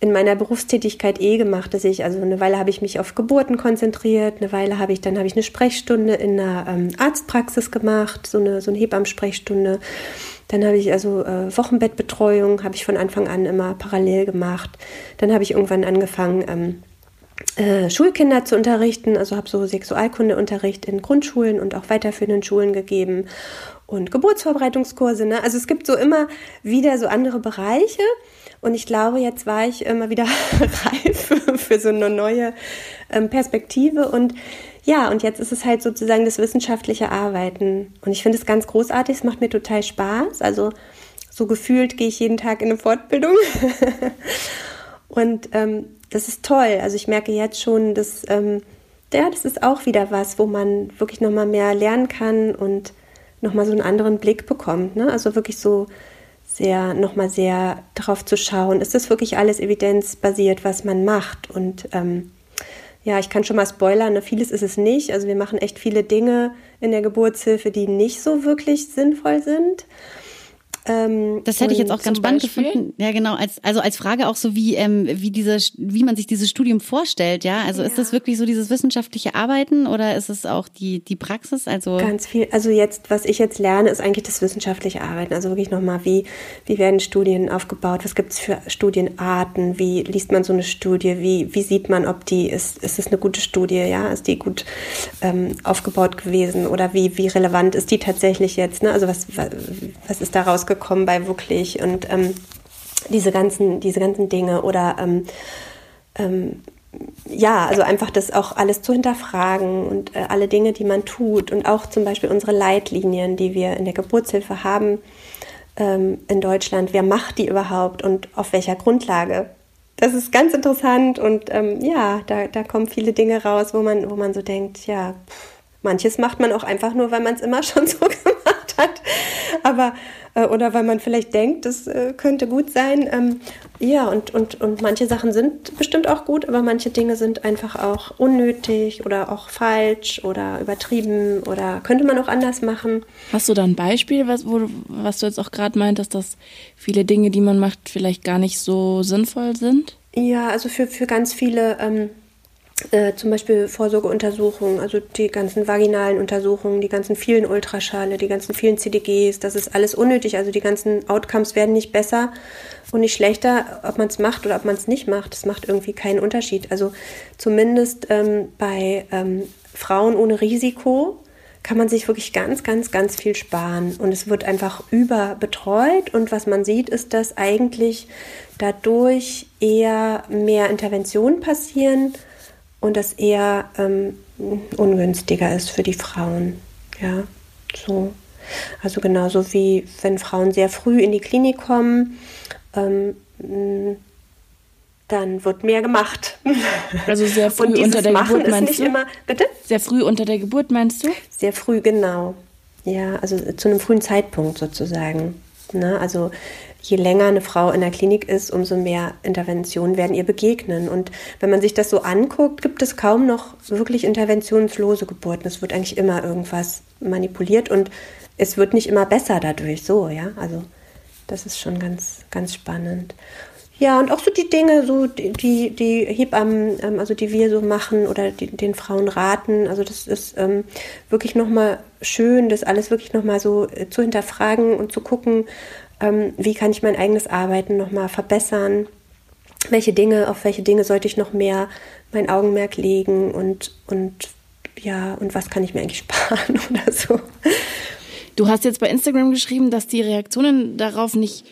D: in meiner Berufstätigkeit eh gemacht, dass ich, also eine Weile habe ich mich auf Geburten konzentriert, eine Weile habe ich, dann habe ich eine Sprechstunde in einer ähm, Arztpraxis gemacht, so eine, so eine Hebammensprechstunde. Dann habe ich also äh, Wochenbettbetreuung, habe ich von Anfang an immer parallel gemacht. Dann habe ich irgendwann angefangen, ähm, äh, Schulkinder zu unterrichten, also habe so Sexualkundeunterricht in Grundschulen und auch weiterführenden Schulen gegeben und Geburtsvorbereitungskurse. Ne? Also es gibt so immer wieder so andere Bereiche. Und ich glaube, jetzt war ich immer wieder <laughs> reif für so eine neue ähm, Perspektive. Und ja, und jetzt ist es halt sozusagen das wissenschaftliche Arbeiten. Und ich finde es ganz großartig, es macht mir total Spaß. Also so gefühlt gehe ich jeden Tag in eine Fortbildung. <laughs> und ähm, das ist toll. Also ich merke jetzt schon, dass ähm, ja, das ist auch wieder was, wo man wirklich nochmal mehr lernen kann und nochmal so einen anderen Blick bekommt. Ne? Also wirklich so sehr, nochmal sehr darauf zu schauen, ist das wirklich alles evidenzbasiert, was man macht? Und ähm, ja, ich kann schon mal spoilern, ne, vieles ist es nicht. Also wir machen echt viele Dinge in der Geburtshilfe, die nicht so wirklich sinnvoll sind.
E: Ähm, das hätte ich jetzt auch ganz spannend Beispiel? gefunden. Ja, genau. Als, also als Frage auch so, wie, ähm, wie, diese, wie man sich dieses Studium vorstellt. Ja, also ja. ist das wirklich so dieses wissenschaftliche Arbeiten oder ist es auch die, die Praxis? Also
D: ganz viel. Also jetzt, was ich jetzt lerne, ist eigentlich das wissenschaftliche Arbeiten. Also wirklich nochmal, wie, wie werden Studien aufgebaut? Was gibt es für Studienarten? Wie liest man so eine Studie? Wie, wie sieht man, ob die ist, ist es eine gute Studie? Ja, ist die gut ähm, aufgebaut gewesen? Oder wie, wie relevant ist die tatsächlich jetzt? Ne? Also was, was, was ist daraus gekommen? Gekommen bei wirklich und ähm, diese ganzen, diese ganzen Dinge oder ähm, ähm, ja, also einfach das auch alles zu hinterfragen und äh, alle Dinge, die man tut und auch zum Beispiel unsere Leitlinien, die wir in der Geburtshilfe haben ähm, in Deutschland. Wer macht die überhaupt und auf welcher Grundlage? Das ist ganz interessant und ähm, ja, da, da kommen viele Dinge raus, wo man, wo man so denkt, ja, pff, manches macht man auch einfach nur, weil man es immer schon <laughs> so gemacht hat. Aber äh, oder weil man vielleicht denkt, das äh, könnte gut sein. Ähm, ja, und, und, und manche Sachen sind bestimmt auch gut, aber manche Dinge sind einfach auch unnötig oder auch falsch oder übertrieben oder könnte man auch anders machen.
C: Hast du da ein Beispiel, was, wo, was du jetzt auch gerade meintest, dass viele Dinge, die man macht, vielleicht gar nicht so sinnvoll sind?
D: Ja, also für, für ganz viele. Ähm, äh, zum Beispiel Vorsorgeuntersuchungen, also die ganzen vaginalen Untersuchungen, die ganzen vielen Ultraschale, die ganzen vielen CDGs, das ist alles unnötig. Also die ganzen Outcomes werden nicht besser und nicht schlechter, ob man es macht oder ob man es nicht macht. Das macht irgendwie keinen Unterschied. Also zumindest ähm, bei ähm, Frauen ohne Risiko kann man sich wirklich ganz, ganz, ganz viel sparen. Und es wird einfach überbetreut. Und was man sieht, ist, dass eigentlich dadurch eher mehr Interventionen passieren und das eher ähm, ungünstiger ist für die Frauen. Ja, so. Also genauso wie wenn Frauen sehr früh in die Klinik kommen, ähm, dann wird mehr gemacht. <laughs>
C: Also sehr früh unter der
D: Machen
C: Geburt meinst du?
D: Immer, bitte?
C: Sehr früh unter der Geburt meinst du?
D: Sehr früh, genau. Ja, also zu einem frühen Zeitpunkt sozusagen. Ne? Also je länger eine Frau in der Klinik ist, umso mehr Interventionen werden ihr begegnen. Und wenn man sich das so anguckt, gibt es kaum noch wirklich interventionslose Geburten. Es wird eigentlich immer irgendwas manipuliert und es wird nicht immer besser dadurch. So, ja. Also das ist schon ganz, ganz spannend. Ja, und auch so die Dinge, so die, die, Hebammen, ähm, also die wir so machen oder die, den Frauen raten, also das ist ähm, wirklich nochmal schön, das alles wirklich nochmal so äh, zu hinterfragen und zu gucken, ähm, wie kann ich mein eigenes Arbeiten nochmal verbessern, welche Dinge, auf welche Dinge sollte ich noch mehr mein Augenmerk legen und, und ja, und was kann ich mir eigentlich <laughs> sparen oder so.
C: Du hast jetzt bei Instagram geschrieben, dass die Reaktionen darauf nicht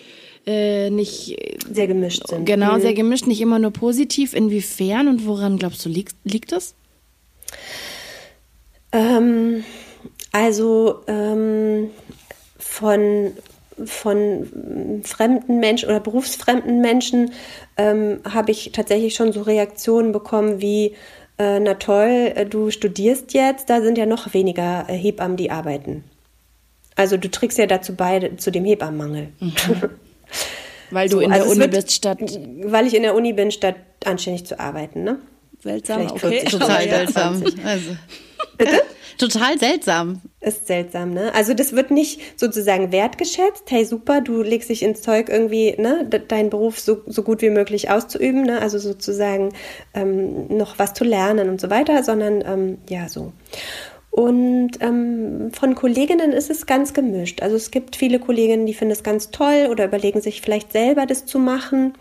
C: äh, nicht
D: sehr gemischt sind.
C: Genau, mhm. sehr gemischt, nicht immer nur positiv. Inwiefern und woran glaubst du liegt, liegt das?
D: Ähm, also ähm, von von fremden Menschen oder berufsfremden Menschen ähm, habe ich tatsächlich schon so Reaktionen bekommen wie, äh, na toll, äh, du studierst jetzt, da sind ja noch weniger äh, Hebammen, die arbeiten. Also du trägst ja dazu bei, zu dem Hebammenmangel. Mhm. <laughs>
C: Weil du so, in der also Uni bist, statt.
D: Weil ich in der Uni bin, statt anständig zu arbeiten, ne?
C: Seltsam, okay. <laughs>
E: Total seltsam. Also. Bitte? <laughs> Total seltsam.
D: Ist seltsam, ne? Also das wird nicht sozusagen wertgeschätzt. Hey, super, du legst dich ins Zeug, irgendwie ne, deinen Beruf so, so gut wie möglich auszuüben, ne? Also sozusagen ähm, noch was zu lernen und so weiter, sondern ähm, ja, so. Und ähm, von Kolleginnen ist es ganz gemischt. Also es gibt viele Kolleginnen, die finden es ganz toll oder überlegen sich vielleicht selber das zu machen.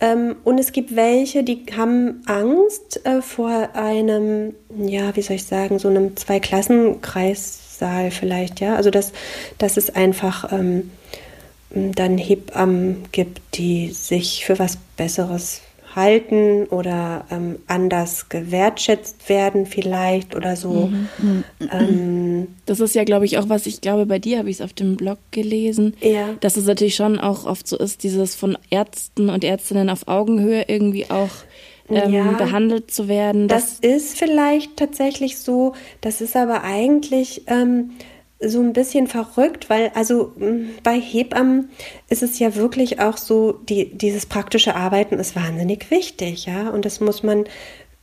D: Ähm, und es gibt welche, die haben Angst äh, vor einem, ja, wie soll ich sagen, so einem Zweiklassenkreissaal vielleicht, ja. Also dass, dass es einfach ähm, dann Hebammen gibt, die sich für was Besseres halten oder ähm, anders gewertschätzt werden vielleicht oder so. Mhm. Mhm.
C: Ähm, das ist ja, glaube ich, auch was ich glaube, bei dir habe ich es auf dem Blog gelesen, ja. dass es natürlich schon auch oft so ist, dieses von Ärzten und Ärztinnen auf Augenhöhe irgendwie auch ähm, ja, behandelt zu werden.
D: Das ist vielleicht tatsächlich so, das ist aber eigentlich... Ähm, so ein bisschen verrückt, weil also bei Hebammen ist es ja wirklich auch so, die, dieses praktische Arbeiten ist wahnsinnig wichtig, ja, und das muss man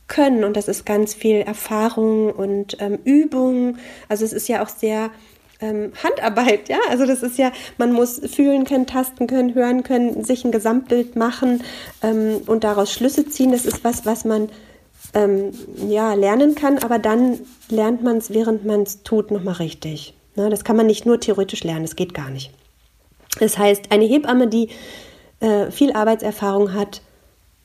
D: können und das ist ganz viel Erfahrung und ähm, Übung. Also es ist ja auch sehr ähm, Handarbeit, ja. Also das ist ja, man muss fühlen können, tasten können, hören können, sich ein Gesamtbild machen ähm, und daraus Schlüsse ziehen. Das ist was, was man ähm, ja lernen kann, aber dann lernt man es, während man es tut, nochmal richtig. Ne, das kann man nicht nur theoretisch lernen, das geht gar nicht. Das heißt, eine Hebamme, die äh, viel Arbeitserfahrung hat,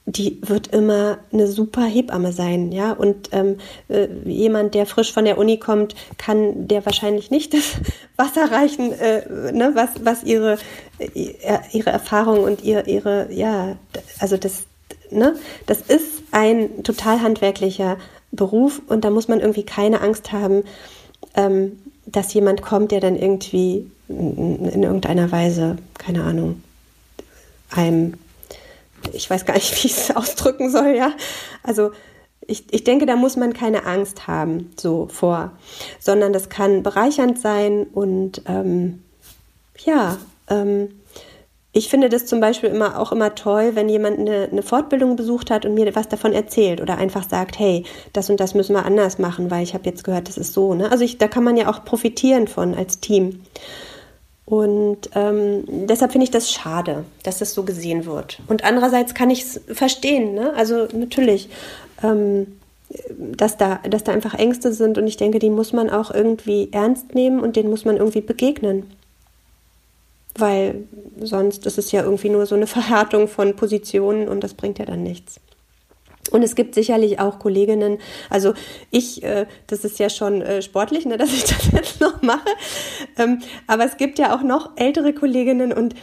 D: die wird immer eine super Hebamme sein, ja. Und ähm, äh, jemand, der frisch von der Uni kommt, kann der wahrscheinlich nicht das <laughs> Wasser reichen, äh, ne, was, was ihre, äh, ihre Erfahrung und ihr, ihre, ja, also das, ne, das ist ein total handwerklicher Beruf und da muss man irgendwie keine Angst haben, ähm, dass jemand kommt, der dann irgendwie in irgendeiner Weise, keine Ahnung, einem, ich weiß gar nicht, <laughs> wie ich es ausdrücken soll, ja. Also ich, ich denke, da muss man keine Angst haben, so vor, sondern das kann bereichernd sein und ähm, ja, ähm, ich finde das zum Beispiel immer auch immer toll, wenn jemand eine, eine, Fortbildung besucht hat und mir was davon erzählt oder einfach sagt, hey, das und das müssen wir anders machen, weil ich habe jetzt gehört, das ist so. Ne? Also ich, da kann man ja auch profitieren von als Team. Und ähm, deshalb finde ich das schade, dass das so gesehen wird. Und andererseits kann ich es verstehen. Ne? Also natürlich, ähm, dass da, dass da einfach Ängste sind und ich denke, die muss man auch irgendwie ernst nehmen und denen muss man irgendwie begegnen. Weil sonst ist es ja irgendwie nur so eine <laughs> Verhärtung von Positionen und das bringt ja dann nichts. Und es gibt sicherlich auch Kolleginnen, also ich, äh, das ist ja schon äh, sportlich, ne, <laughs> dass ich das jetzt noch mache, ähm, aber es gibt ja auch noch ältere Kolleginnen und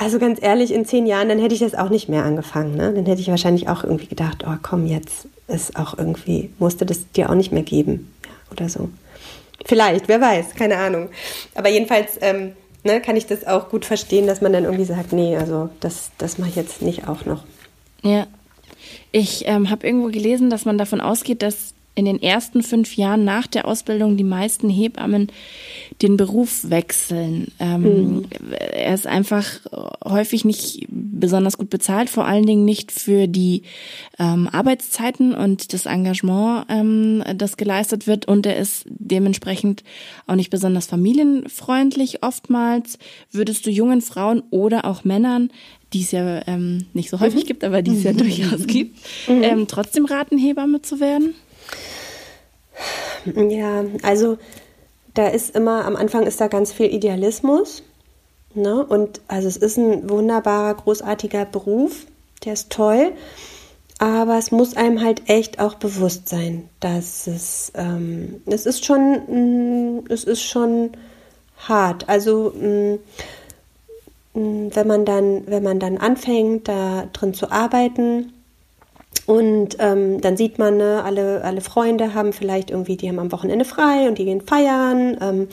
D: also ganz ehrlich, in zehn Jahren, dann hätte ich das auch nicht mehr angefangen. Ne? Dann hätte ich wahrscheinlich auch irgendwie gedacht, oh komm, jetzt ist auch irgendwie, musste das dir auch nicht mehr geben ja, oder so. Vielleicht, wer weiß, keine Ahnung. Aber jedenfalls ähm, ne, kann ich das auch gut verstehen, dass man dann irgendwie sagt, nee, also das, das mache ich jetzt nicht auch noch.
C: Ja. Ich ähm, habe irgendwo gelesen, dass man davon ausgeht, dass in den ersten fünf Jahren nach der Ausbildung die meisten Hebammen den Beruf wechseln. Ähm, mhm. Er ist einfach häufig nicht besonders gut bezahlt, vor allen Dingen nicht für die ähm, Arbeitszeiten und das Engagement, ähm, das geleistet wird. Und er ist dementsprechend auch nicht besonders familienfreundlich oftmals. Würdest du jungen Frauen oder auch Männern die es ja ähm, nicht so häufig mhm. gibt, aber die es ja <laughs> durchaus gibt, mhm. ähm, trotzdem raten, Hebamme zu werden?
D: Ja, also da ist immer, am Anfang ist da ganz viel Idealismus. Ne? Und also es ist ein wunderbarer, großartiger Beruf, der ist toll. Aber es muss einem halt echt auch bewusst sein, dass es, ähm, es ist schon, mm, es ist schon hart. Also mm, mm, wenn man dann, wenn man dann anfängt, da drin zu arbeiten, und ähm, dann sieht man, ne, alle, alle Freunde haben vielleicht irgendwie, die haben am Wochenende frei und die gehen feiern ähm,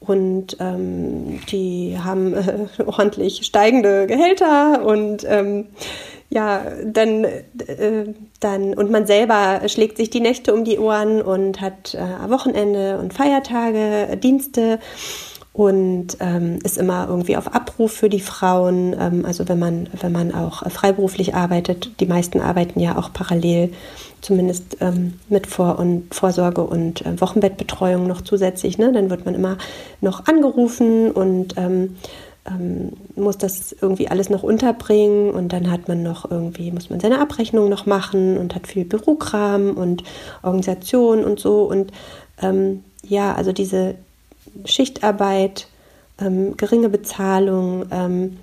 D: und ähm, die haben <laughs> äh, ordentlich steigende Gehälter und ähm, ja, dann, äh, dann, und man selber schlägt sich die Nächte um die Ohren und hat äh, Wochenende und Feiertage, Dienste und ähm, ist immer irgendwie auf Abruf für die Frauen. Ähm, also wenn man, wenn man auch freiberuflich arbeitet, die meisten arbeiten ja auch parallel, zumindest ähm, mit Vor- und Vorsorge und äh, Wochenbettbetreuung noch zusätzlich. Ne? Dann wird man immer noch angerufen und ähm, ähm, muss das irgendwie alles noch unterbringen und dann hat man noch irgendwie, muss man seine Abrechnung noch machen und hat viel Bürokram und Organisation und so und ähm, ja, also diese, Schichtarbeit, ähm, geringe Bezahlung, ähm,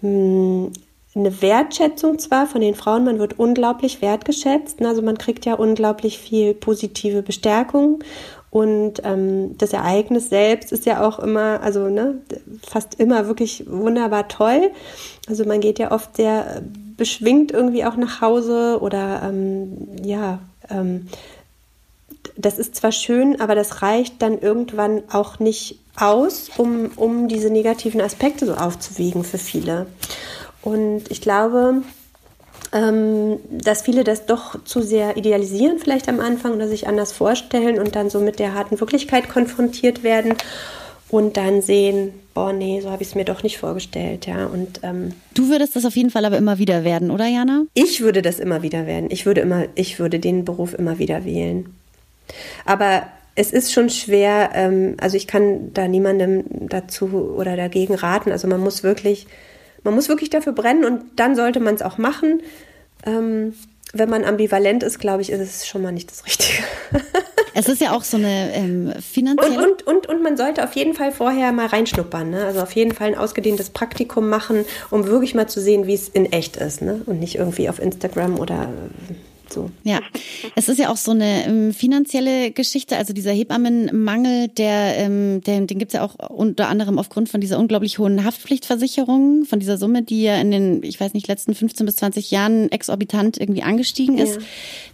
D: hm, eine Wertschätzung zwar von den Frauen, man wird unglaublich wertgeschätzt, ne? also man kriegt ja unglaublich viel positive Bestärkung und ähm, das Ereignis selbst ist ja auch immer, also ne, fast immer wirklich wunderbar toll. Also man geht ja oft sehr beschwingt irgendwie auch nach Hause oder ähm, ja, ähm, das ist zwar schön, aber das reicht dann irgendwann auch nicht aus, um, um diese negativen Aspekte so aufzuwiegen für viele. Und ich glaube, ähm, dass viele das doch zu sehr idealisieren, vielleicht am Anfang oder sich anders vorstellen und dann so mit der harten Wirklichkeit konfrontiert werden und dann sehen, boah, nee, so habe ich es mir doch nicht vorgestellt, ja. Und ähm,
E: du würdest das auf jeden Fall aber immer wieder werden, oder Jana?
D: Ich würde das immer wieder werden. Ich würde immer, ich würde den Beruf immer wieder wählen. Aber es ist schon schwer, ähm, also ich kann da niemandem dazu oder dagegen raten. Also man muss wirklich, man muss wirklich dafür brennen und dann sollte man es auch machen. Ähm, wenn man ambivalent ist, glaube ich, ist es schon mal nicht das Richtige. <laughs>
E: Es ist ja auch so eine ähm, finanzielle.
D: Und, und, und, und man sollte auf jeden Fall vorher mal reinschnuppern. Ne? Also auf jeden Fall ein ausgedehntes Praktikum machen, um wirklich mal zu sehen, wie es in echt ist. Ne? Und nicht irgendwie auf Instagram oder so.
E: Ja, es ist ja auch so eine ähm, finanzielle Geschichte. Also dieser Hebammenmangel, der, ähm, der, den gibt's ja auch unter anderem aufgrund von dieser unglaublich hohen Haftpflichtversicherung, von dieser Summe, die ja in den, ich weiß nicht, letzten 15 bis 20 Jahren exorbitant irgendwie angestiegen ist. Ja.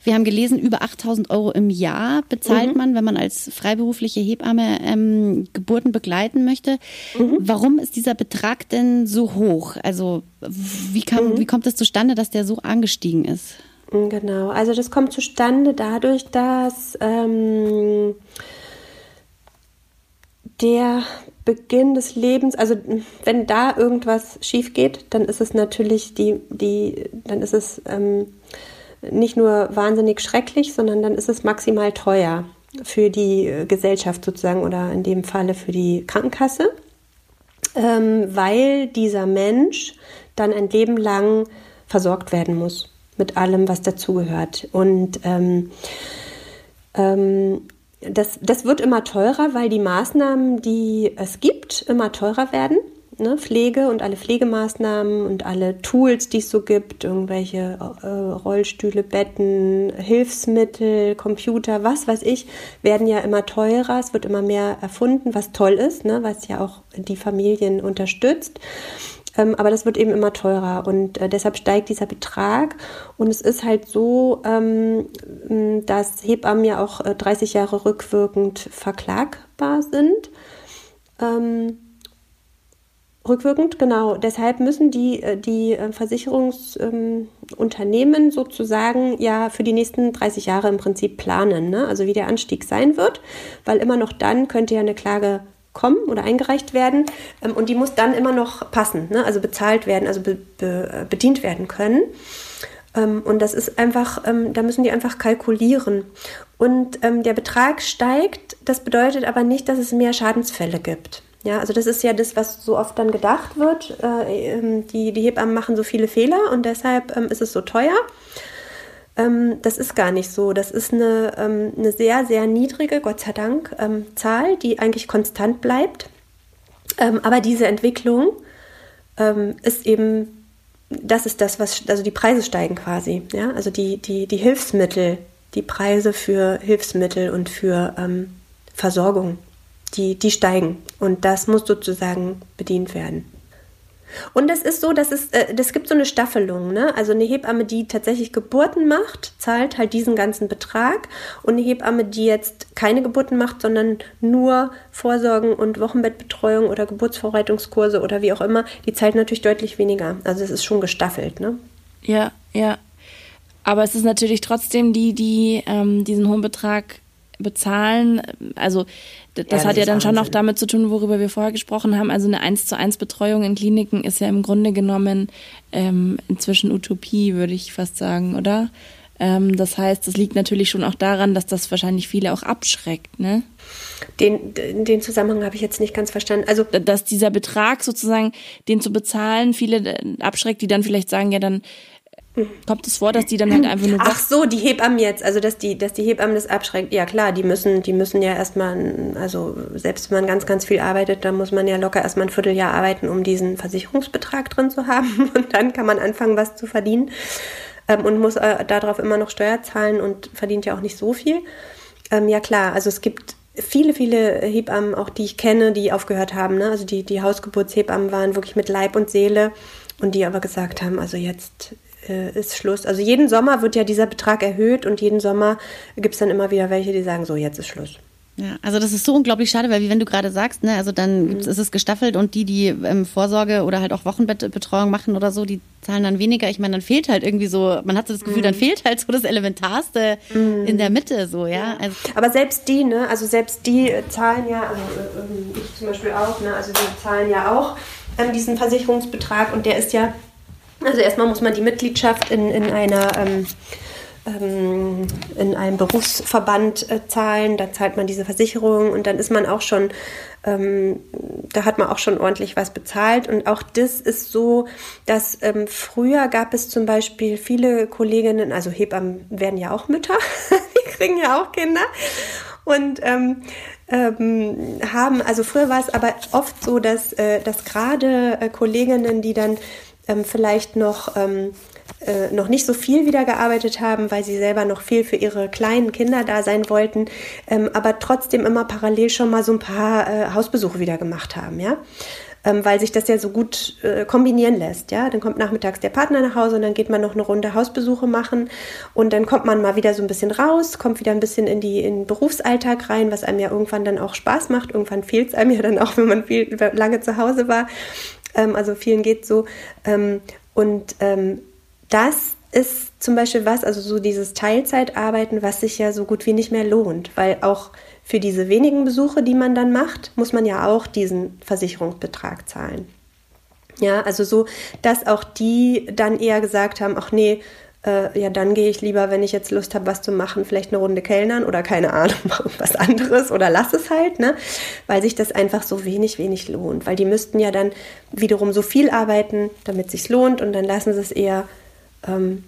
E: Wir haben gelesen, über 8000 Euro im Jahr bezahlt mhm. man, wenn man als freiberufliche Hebamme ähm, Geburten begleiten möchte. Mhm. Warum ist dieser Betrag denn so hoch? Also wie, kam, mhm. wie kommt es zustande, dass der so angestiegen ist?
D: Genau, also das kommt zustande dadurch, dass ähm, der Beginn des Lebens, also wenn da irgendwas schief geht, dann ist es natürlich die, die, dann ist es ähm, nicht nur wahnsinnig schrecklich, sondern dann ist es maximal teuer für die Gesellschaft sozusagen oder in dem Falle für die Krankenkasse, ähm, weil dieser Mensch dann ein Leben lang versorgt werden muss mit allem, was dazugehört. Und ähm, Ähm, das, das wird immer teurer, weil die Maßnahmen, die es gibt, immer teurer werden. Ne? Pflege und alle Pflegemaßnahmen und alle Tools, die es so gibt, irgendwelche äh, Rollstühle, Betten, Hilfsmittel, Computer, was weiß ich, werden ja immer teurer. Es wird immer mehr erfunden, was toll ist, ne? was ja auch die Familien unterstützt. Ähm, aber das wird eben immer teurer und äh, deshalb steigt dieser Betrag. Und es ist halt so, ähm, dass Hebammen ja auch äh, 30 Jahre rückwirkend verklagbar sind. Ähm, rückwirkend, genau. Deshalb müssen die, äh, die äh, Versicherungsunternehmen sozusagen ja für die nächsten 30 Jahre im Prinzip planen, ne? also wie der Anstieg sein wird, weil immer noch dann könnte ja eine Klage kommen oder eingereicht werden ähm, und die muss dann immer noch passen, ne? also bezahlt werden, also be, be, äh, bedient werden können. Ähm, und das ist einfach, ähm, da müssen die einfach kalkulieren. Und der Betrag steigt, das bedeutet aber nicht, dass es mehr Schadensfälle gibt. Ja, also das ist ja das, was so oft dann gedacht wird. Äh, die, die Hebammen machen so viele Fehler und deshalb ist es so teuer. Ähm, das ist gar nicht so. Das ist eine, ähm, eine sehr, sehr niedrige, Gott sei Dank, ähm, Zahl, die eigentlich konstant bleibt. Ähm, aber diese Entwicklung ähm, ist eben, das ist das, was, also die Preise steigen quasi. Ja? Also die, die, die Hilfsmittel, die Preise für Hilfsmittel und für ähm, Versorgung, die, die steigen. Und das muss sozusagen bedient werden. Und es ist so, dass es, äh, das gibt so eine Staffelung, ne? Also eine Hebamme, die tatsächlich Geburten macht, zahlt halt diesen ganzen Betrag. Und eine Hebamme, die jetzt keine Geburten macht, sondern nur Vorsorgen und Wochenbettbetreuung oder Geburtsvorbereitungskurse oder wie auch immer, die zahlt natürlich deutlich weniger. Also es ist schon gestaffelt, ne?
C: Ja, ja. Aber es ist natürlich trotzdem die, die ähm, diesen hohen Betrag bezahlen. Also das, ja, das hat ja dann schon noch damit zu tun, worüber wir vorher gesprochen haben. Also eine 1 zu 1 Betreuung in Kliniken ist ja im Grunde genommen ähm, inzwischen Utopie, würde ich fast sagen, oder? Ähm, das heißt, das liegt natürlich schon auch daran, dass das wahrscheinlich viele auch abschreckt, ne?
D: Den, den Zusammenhang habe ich jetzt nicht ganz verstanden. Also
C: dass dieser Betrag sozusagen, den zu bezahlen, viele äh, abschreckt, die dann vielleicht sagen, ja, dann Kommt es vor, dass die dann halt einfach nur.
D: Ach so, die Hebammen jetzt, also dass die, dass die Hebammen das abschreckt. Ja klar, die müssen, die müssen ja erstmal, also selbst wenn man ganz, ganz viel arbeitet, dann muss man ja locker erstmal ein Vierteljahr arbeiten, um diesen Versicherungsbetrag drin zu haben. <laughs> Und dann kann man anfangen, was zu verdienen. Ähm, und muss äh, darauf immer noch Steuer zahlen und verdient ja auch nicht so viel. Ähm, ja klar, also es gibt viele, viele Hebammen, auch die ich kenne, die aufgehört haben. Ne? Also die, die Hausgeburtshebammen waren wirklich mit Leib und Seele und die aber gesagt haben, also jetzt äh, ist Schluss. Also jeden Sommer wird ja dieser Betrag erhöht und jeden Sommer gibt es dann immer wieder welche, die sagen, so, jetzt ist Schluss.
E: Ja, also das ist so unglaublich schade, weil wie wenn du gerade sagst, ne, also dann mhm. ist es gestaffelt und die, die ähm, Vorsorge oder halt auch Wochenbettbetreuung machen oder so, die zahlen dann weniger. Ich meine, dann fehlt halt irgendwie so, man hat so das Gefühl, mhm. dann fehlt halt so das Elementarste mhm. in der Mitte, so, ja.
D: Also, Aber selbst die, ne, also selbst die zahlen ja, also äh, ich zum Beispiel auch, ne, also die zahlen ja auch ähm, diesen Versicherungsbetrag und der ist ja also erstmal muss man die Mitgliedschaft in, in einer ähm, ähm, in einem Berufsverband äh, zahlen, da zahlt man diese Versicherung und dann ist man auch schon, ähm, da hat man auch schon ordentlich was bezahlt. Und auch das ist so, dass ähm, früher gab es zum Beispiel viele Kolleginnen, also Hebammen werden ja auch Mütter, <laughs> die kriegen ja auch Kinder. Und ähm, ähm, haben, also früher war es aber oft so, dass, äh, dass gerade äh, Kolleginnen, die dann ähm, vielleicht noch, ähm, äh, noch nicht so viel wieder gearbeitet haben, weil sie selber noch viel für ihre kleinen Kinder da sein wollten, ähm, aber trotzdem immer parallel schon mal so ein paar äh, Hausbesuche wieder gemacht haben, ja. Ähm, weil sich das ja so gut äh, kombinieren lässt. Ja, dann kommt nachmittags der Partner nach Hause und dann geht man noch eine Runde Hausbesuche machen und dann kommt man mal wieder so ein bisschen raus, kommt wieder ein bisschen in, die, in den Berufsalltag rein, was einem ja irgendwann dann auch Spaß macht. Irgendwann fehlt es einem ja dann auch, wenn man viel lange zu Hause war. Ähm, also vielen geht so. Ähm, und ähm, das ist zum Beispiel was, also so dieses Teilzeitarbeiten, was sich ja so gut wie nicht mehr lohnt, weil auch für diese wenigen Besuche, die man dann macht, muss man ja auch diesen Versicherungsbetrag zahlen. Ja, also so, dass auch die dann eher gesagt haben, ach nee, äh, ja, dann gehe ich lieber, wenn ich jetzt Lust habe, was zu machen, vielleicht eine Runde Kellnern oder keine Ahnung, <laughs> was anderes oder lass es halt, ne? Weil sich das einfach so wenig, wenig lohnt. Weil die müssten ja dann wiederum so viel arbeiten, damit es sich lohnt und dann lassen sie es eher, ähm,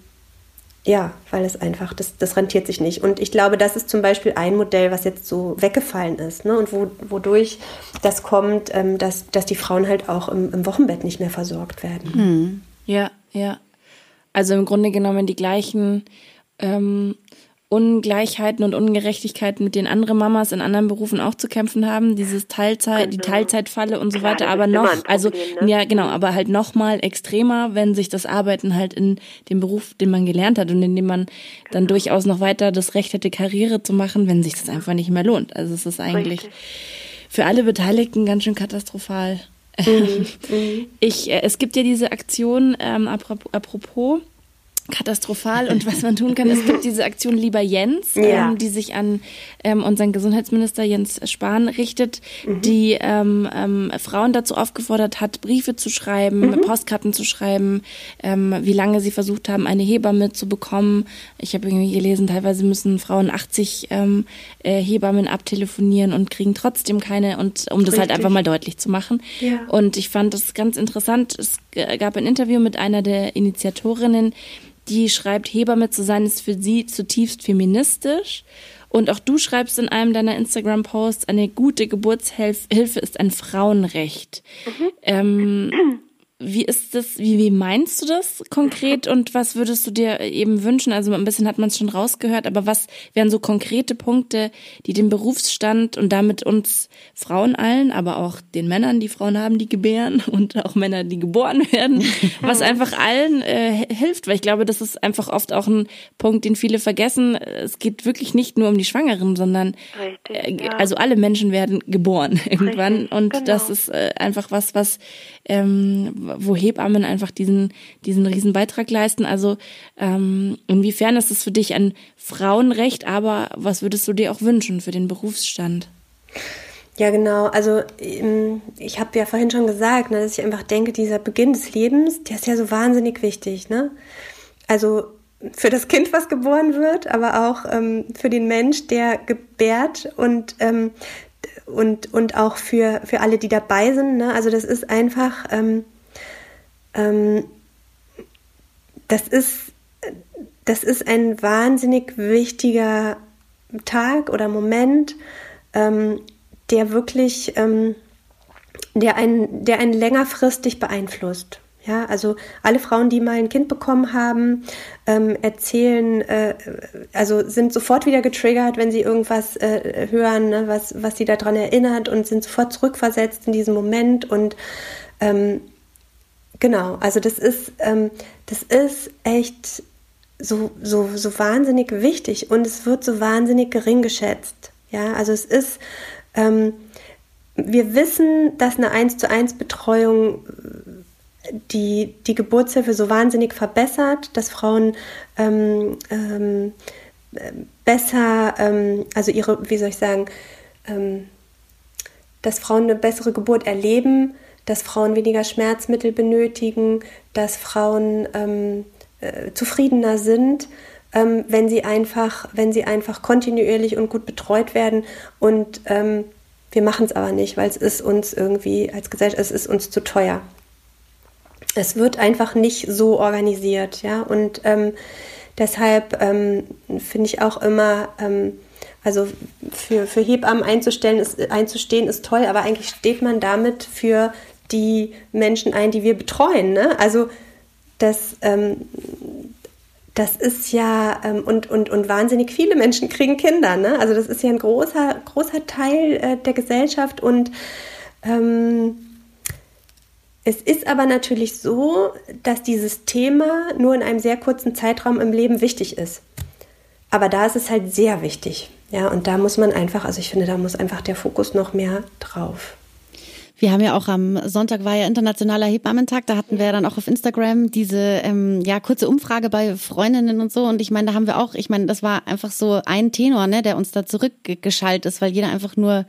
D: ja, weil es einfach, das, das rentiert sich nicht. Und ich glaube, das ist zum Beispiel ein Modell, was jetzt so weggefallen ist ne? und wo, wodurch das kommt, ähm, dass, dass die Frauen halt auch im, im Wochenbett nicht mehr versorgt werden.
C: Hm. Ja, ja. Also im Grunde genommen die gleichen ähm, Ungleichheiten und Ungerechtigkeiten, mit denen andere Mamas in anderen Berufen auch zu kämpfen haben, dieses Teilzeit, die Teilzeitfalle und so weiter, aber noch, also ne? ja genau, aber halt noch mal extremer, wenn sich das Arbeiten halt in dem Beruf, den man gelernt hat und in dem man dann genau. durchaus noch weiter das Recht hätte, Karriere zu machen, wenn sich das einfach nicht mehr lohnt. Also es ist eigentlich für alle Beteiligten ganz schön katastrophal. <laughs> Mhm. mhm. Ich, äh, es gibt ja diese Aktion, ähm, apropos, katastrophal und was man tun kann. Es gibt diese Aktion Lieber Jens, ja. ähm, die sich an ähm, unseren Gesundheitsminister Jens Spahn richtet, mhm. die ähm, ähm, Frauen dazu aufgefordert hat, Briefe zu schreiben, mhm. Postkarten zu schreiben, ähm, wie lange sie versucht haben, eine Hebamme zu bekommen. Ich habe irgendwie gelesen, teilweise müssen Frauen 80 ähm, äh, Hebammen abtelefonieren und kriegen trotzdem keine und um das Richtig. halt einfach mal deutlich zu machen. Ja. Und ich fand das ganz interessant. Es gab ein Interview mit einer der Initiatorinnen, die schreibt, Hebamme zu sein ist für sie zutiefst feministisch. Und auch du schreibst in einem deiner Instagram-Posts, eine gute Geburtshilfe ist ein Frauenrecht. Mhm. Ähm, <clears throat> wie ist das, wie, wie meinst du das konkret <laughs> und was würdest du dir eben wünschen? Also ein bisschen hat man es schon rausgehört, aber was wären so konkrete Punkte, die den Berufsstand und damit uns Frauen allen, aber auch den Männern, die Frauen haben, die gebären <laughs> und auch Männer, die geboren werden, <laughs> was einfach allen äh, hilft? Weil ich glaube, das ist einfach oft auch ein Punkt, den viele vergessen. Es geht wirklich nicht nur um die Schwangeren, sondern Richtig, äh, ja. also alle Menschen werden geboren irgendwann Richtig, und genau. das ist äh, einfach was, was ähm, wo Hebammen einfach diesen, diesen riesen leisten. Also ähm, inwiefern ist es für dich ein Frauenrecht, aber was würdest du dir auch wünschen für den Berufsstand?
D: Ja, genau. Also ähm, ich habe ja vorhin schon gesagt, ne, dass ich einfach denke, dieser Beginn des Lebens, der ist ja so wahnsinnig wichtig. Ne? Also für das Kind, was geboren wird, aber auch ähm, für den Mensch, der gebärt und ähm, und, und auch für, für alle, die dabei sind. Ne? Also das ist einfach, ähm, ähm, das ist, das ist ein wahnsinnig wichtiger Tag oder Moment, ähm, der wirklich, ähm, der einen, der einen längerfristig beeinflusst. Ja, also alle Frauen, die mal ein Kind bekommen haben, ähm, erzählen, äh, also sind sofort wieder getriggert, wenn sie irgendwas äh, hören, ne, was, was sie daran erinnert und sind sofort zurückversetzt in diesen Moment und ähm, Genau, also das ist, ähm, das ist echt so, so, so wahnsinnig wichtig und es wird so wahnsinnig gering geschätzt. Ja, also es ist, ähm, wir wissen, dass eine 1 zu 1 Betreuung die, die Geburtshilfe so wahnsinnig verbessert, dass Frauen ähm, ähm, besser, ähm, also ihre, wie soll ich sagen, ähm, dass Frauen eine bessere Geburt erleben, dass Frauen weniger Schmerzmittel benötigen, dass Frauen ähm, äh, zufriedener sind, ähm, wenn sie einfach, wenn sie einfach kontinuierlich und gut betreut werden. Und ähm, wir machen es aber nicht, weil es ist uns irgendwie als Gesellschaft, es ist uns zu teuer. Es wird einfach nicht so organisiert, ja. Und ähm, deshalb ähm, finde ich auch immer, ähm, also für, für Hebammen einzustellen ist, einzustehen ist toll, aber eigentlich steht man damit für die Menschen ein, die wir betreuen. Ne? Also das, ähm, das ist ja, ähm, und, und, und wahnsinnig viele Menschen kriegen Kinder. Ne? Also das ist ja ein großer, großer Teil äh, der Gesellschaft und ähm, es ist aber natürlich so, dass dieses Thema nur in einem sehr kurzen Zeitraum im Leben wichtig ist. Aber da ist es halt sehr wichtig. Ja, und da muss man einfach, also ich finde, da muss einfach der Fokus noch mehr drauf.
E: Wir haben ja auch am Sonntag war ja internationaler Hebammentag, da hatten wir ja dann auch auf Instagram diese ähm, ja kurze Umfrage bei Freundinnen und so und ich meine, da haben wir auch, ich meine, das war einfach so ein Tenor, ne, der uns da zurückgeschaltet ist, weil jeder einfach nur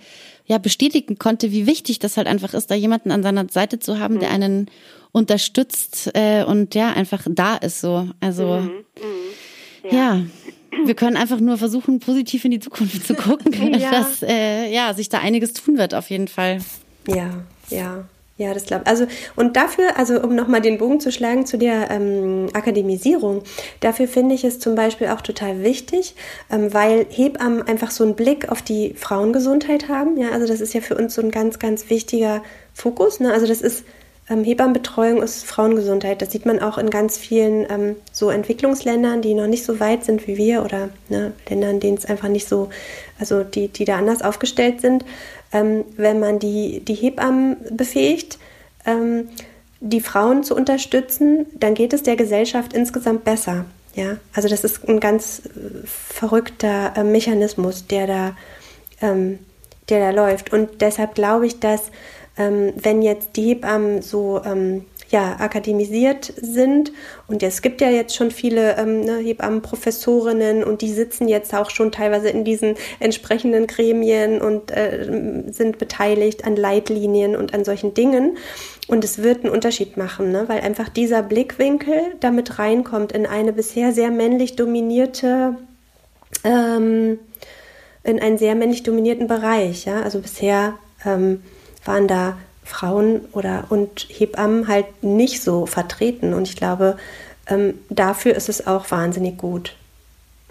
E: ja bestätigen konnte, wie wichtig das halt einfach ist, da jemanden an seiner Seite zu haben, der mhm. einen unterstützt äh, und ja einfach da ist so. Also mhm. Mhm. ja. ja wir können einfach nur versuchen, positiv in die Zukunft zu gucken, <laughs> ja. dass äh, ja, sich da einiges tun wird, auf jeden Fall.
D: Ja, ja. Ja, das glaube ich. Also, und dafür, also um nochmal den Bogen zu schlagen zu der ähm, Akademisierung, dafür finde ich es zum Beispiel auch total wichtig, ähm, weil Hebammen einfach so einen Blick auf die Frauengesundheit haben. Ja, also das ist ja für uns so ein ganz, ganz wichtiger Fokus. Ne? Also das ist ähm, Hebammenbetreuung ist Frauengesundheit. Das sieht man auch in ganz vielen ähm, so Entwicklungsländern, die noch nicht so weit sind wie wir oder ne, Ländern, denen es einfach nicht so, also die, die da anders aufgestellt sind ähm, wenn man die, die Hebammen befähigt, ähm, die Frauen zu unterstützen, dann geht es der Gesellschaft insgesamt besser. Ja, also das ist ein ganz äh, verrückter äh, Mechanismus, der da, ähm, der da läuft. Und deshalb glaube ich, dass ähm, wenn jetzt die Hebammen so ähm, ja, akademisiert sind. Und es gibt ja jetzt schon viele ähm, ne, Hebammenprofessorinnen und die sitzen jetzt auch schon teilweise in diesen entsprechenden Gremien und äh, sind beteiligt an Leitlinien und an solchen Dingen. Und es wird einen Unterschied machen, ne? weil einfach dieser Blickwinkel damit reinkommt in eine bisher sehr männlich dominierte, ähm, in einen sehr männlich dominierten Bereich. Ja? Also bisher ähm, waren da Frauen oder und Hebammen halt nicht so vertreten. Und ich glaube, ähm, dafür ist es auch wahnsinnig gut.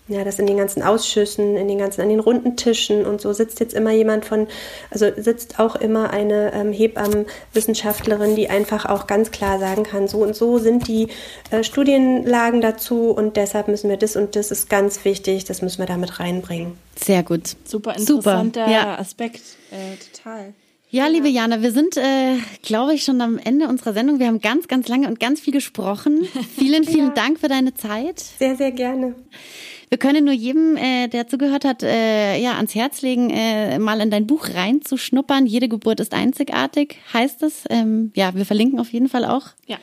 D: Ja, dass in den ganzen Ausschüssen, in den ganzen, an den runden Tischen und so sitzt jetzt immer jemand von, also sitzt auch immer eine ähm, Hebammenwissenschaftlerin, die einfach auch ganz klar sagen kann, so und so sind die äh, Studienlagen dazu und deshalb müssen wir das und das ist ganz wichtig, das müssen wir damit reinbringen.
E: Sehr gut.
C: Super interessanter
E: Super. Ja.
C: Aspekt, äh, total.
E: Ja, liebe Jana, wir sind, äh, glaube ich, schon am Ende unserer Sendung. Wir haben ganz, ganz lange und ganz viel gesprochen. <laughs> Vielen, vielen ja. Dank für deine Zeit.
D: Sehr, sehr gerne.
E: Wir können nur jedem, äh, der zugehört hat, äh, ja, ans Herz legen, äh, mal in dein Buch reinzuschnuppern. Jede Geburt ist einzigartig, heißt es. Ähm, ja, wir verlinken auf jeden Fall auch.
C: Ja.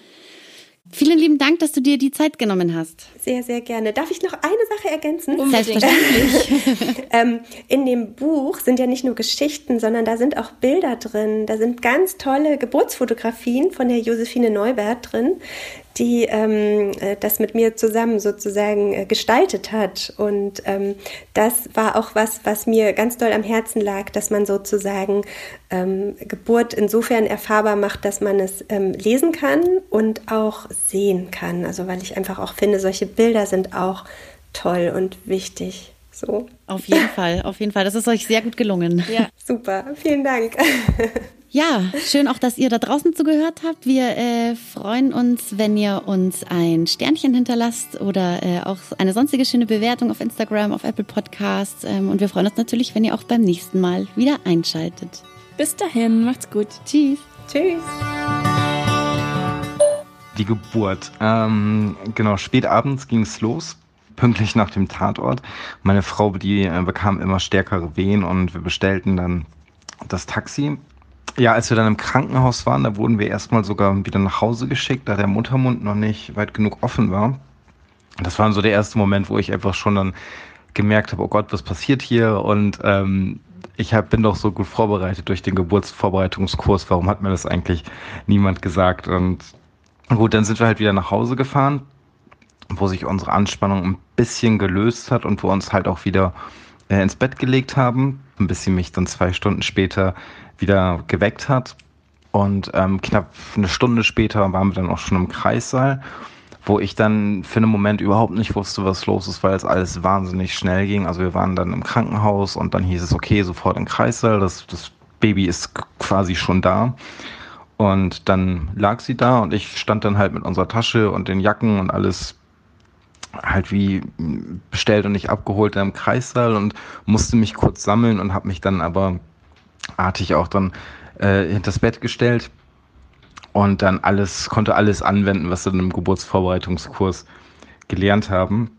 E: Vielen lieben Dank, dass du dir die Zeit genommen hast.
D: Sehr, sehr gerne. Darf ich noch eine Sache ergänzen?
E: Selbstverständlich. <laughs>
D: ähm, in dem Buch sind ja nicht nur Geschichten, sondern da sind auch Bilder drin. Da sind ganz tolle Geburtsfotografien von der Josephine Neubert drin, die ähm, äh, das mit mir zusammen sozusagen äh, gestaltet hat. Und ähm, das war auch was, was mir ganz doll am Herzen lag, dass man sozusagen ähm, Geburt insofern erfahrbar macht, dass man es ähm, lesen kann und auch sehen kann. Also weil ich einfach auch finde, solche Bilder sind auch toll und wichtig. So.
E: Auf jeden Fall, auf jeden Fall. Das ist euch sehr gut gelungen.
D: Ja, super. Vielen Dank. <laughs>
E: Ja, schön auch, dass ihr da draußen zugehört habt. Wir äh, freuen uns, wenn ihr uns ein Sternchen hinterlasst oder äh, auch eine sonstige schöne Bewertung auf Instagram, auf Apple Podcasts. Ähm, und wir freuen uns natürlich, wenn ihr auch beim nächsten Mal wieder einschaltet.
C: Bis dahin, macht's gut.
E: Tschüss.
D: Tschüss.
F: Die Geburt. Ähm, genau, spät abends ging es los pünktlich nach dem Tatort. Meine Frau, die äh, bekam immer stärkere Wehen und wir bestellten dann das Taxi ja, als wir dann im Krankenhaus waren, da wurden wir erstmal sogar wieder nach Hause geschickt, da der Muttermund noch nicht weit genug offen war. Das war so der erste Moment, wo ich einfach schon dann gemerkt habe, oh Gott, was passiert hier? Und ähm, ich hab, bin doch so gut vorbereitet durch den Geburtsvorbereitungskurs. Warum hat mir das eigentlich niemand gesagt? Und gut, dann sind wir halt wieder nach Hause gefahren, wo sich unsere Anspannung bisschen gelöst hat und wo uns halt auch wieder äh, ins Bett gelegt haben, ein bisschen mich dann zwei Stunden später wieder geweckt hat. Und ähm, knapp eine Stunde später waren wir dann auch schon im Kreissaal, wo ich dann für einen Moment überhaupt nicht wusste, was los ist, weil es alles wahnsinnig schnell ging. Also wir waren dann im Krankenhaus und dann hieß es, okay, sofort im Kreissaal, das, das Baby ist quasi schon da. Und dann lag sie da und ich stand dann halt mit unserer Tasche und den Jacken und alles halt wie bestellt und nicht abgeholt im Kreissaal und musste mich kurz sammeln und habe mich dann aber artig auch dann äh, hinters Bett gestellt und dann alles, konnte alles anwenden, was wir im Geburtsvorbereitungskurs gelernt haben.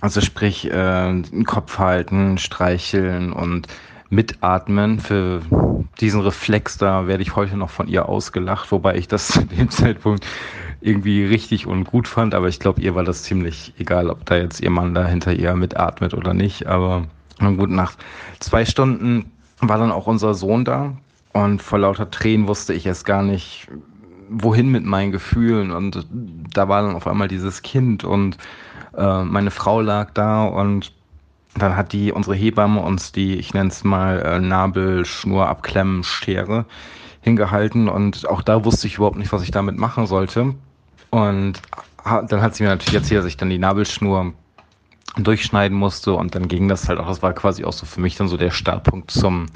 F: Also sprich, äh, den Kopf halten, streicheln und mitatmen. Für diesen Reflex da werde ich heute noch von ihr ausgelacht, wobei ich das <laughs> zu dem Zeitpunkt irgendwie richtig und gut fand. Aber ich glaube, ihr war das ziemlich egal, ob da jetzt ihr Mann da hinter ihr mitatmet oder nicht. Aber gut, nach zwei Stunden war dann auch unser Sohn da und vor lauter Tränen wusste ich erst gar nicht, wohin mit meinen Gefühlen und da war dann auf einmal dieses Kind und äh, meine Frau lag da und dann hat die unsere Hebamme uns die, ich nenne es mal äh, Nabelschnur abklemmen Schere hingehalten und auch da wusste ich überhaupt nicht, was ich damit machen sollte. Und dann hat sie mir natürlich erzählt, dass ich dann die Nabelschnur durchschneiden musste und dann ging das halt auch. Das war quasi auch so für mich dann so der Startpunkt zum,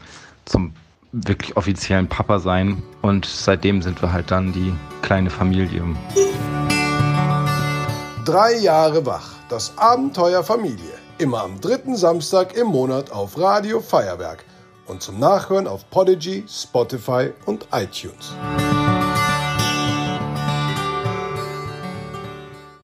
F: zum wirklich offiziellen Papa sein. Und seitdem sind wir halt dann die kleine Familie.
A: Drei Jahre wach. Das Abenteuer Familie. Immer am dritten Samstag im Monat auf Radio Feuerwerk und zum Nachhören auf Podigy, Spotify und iTunes.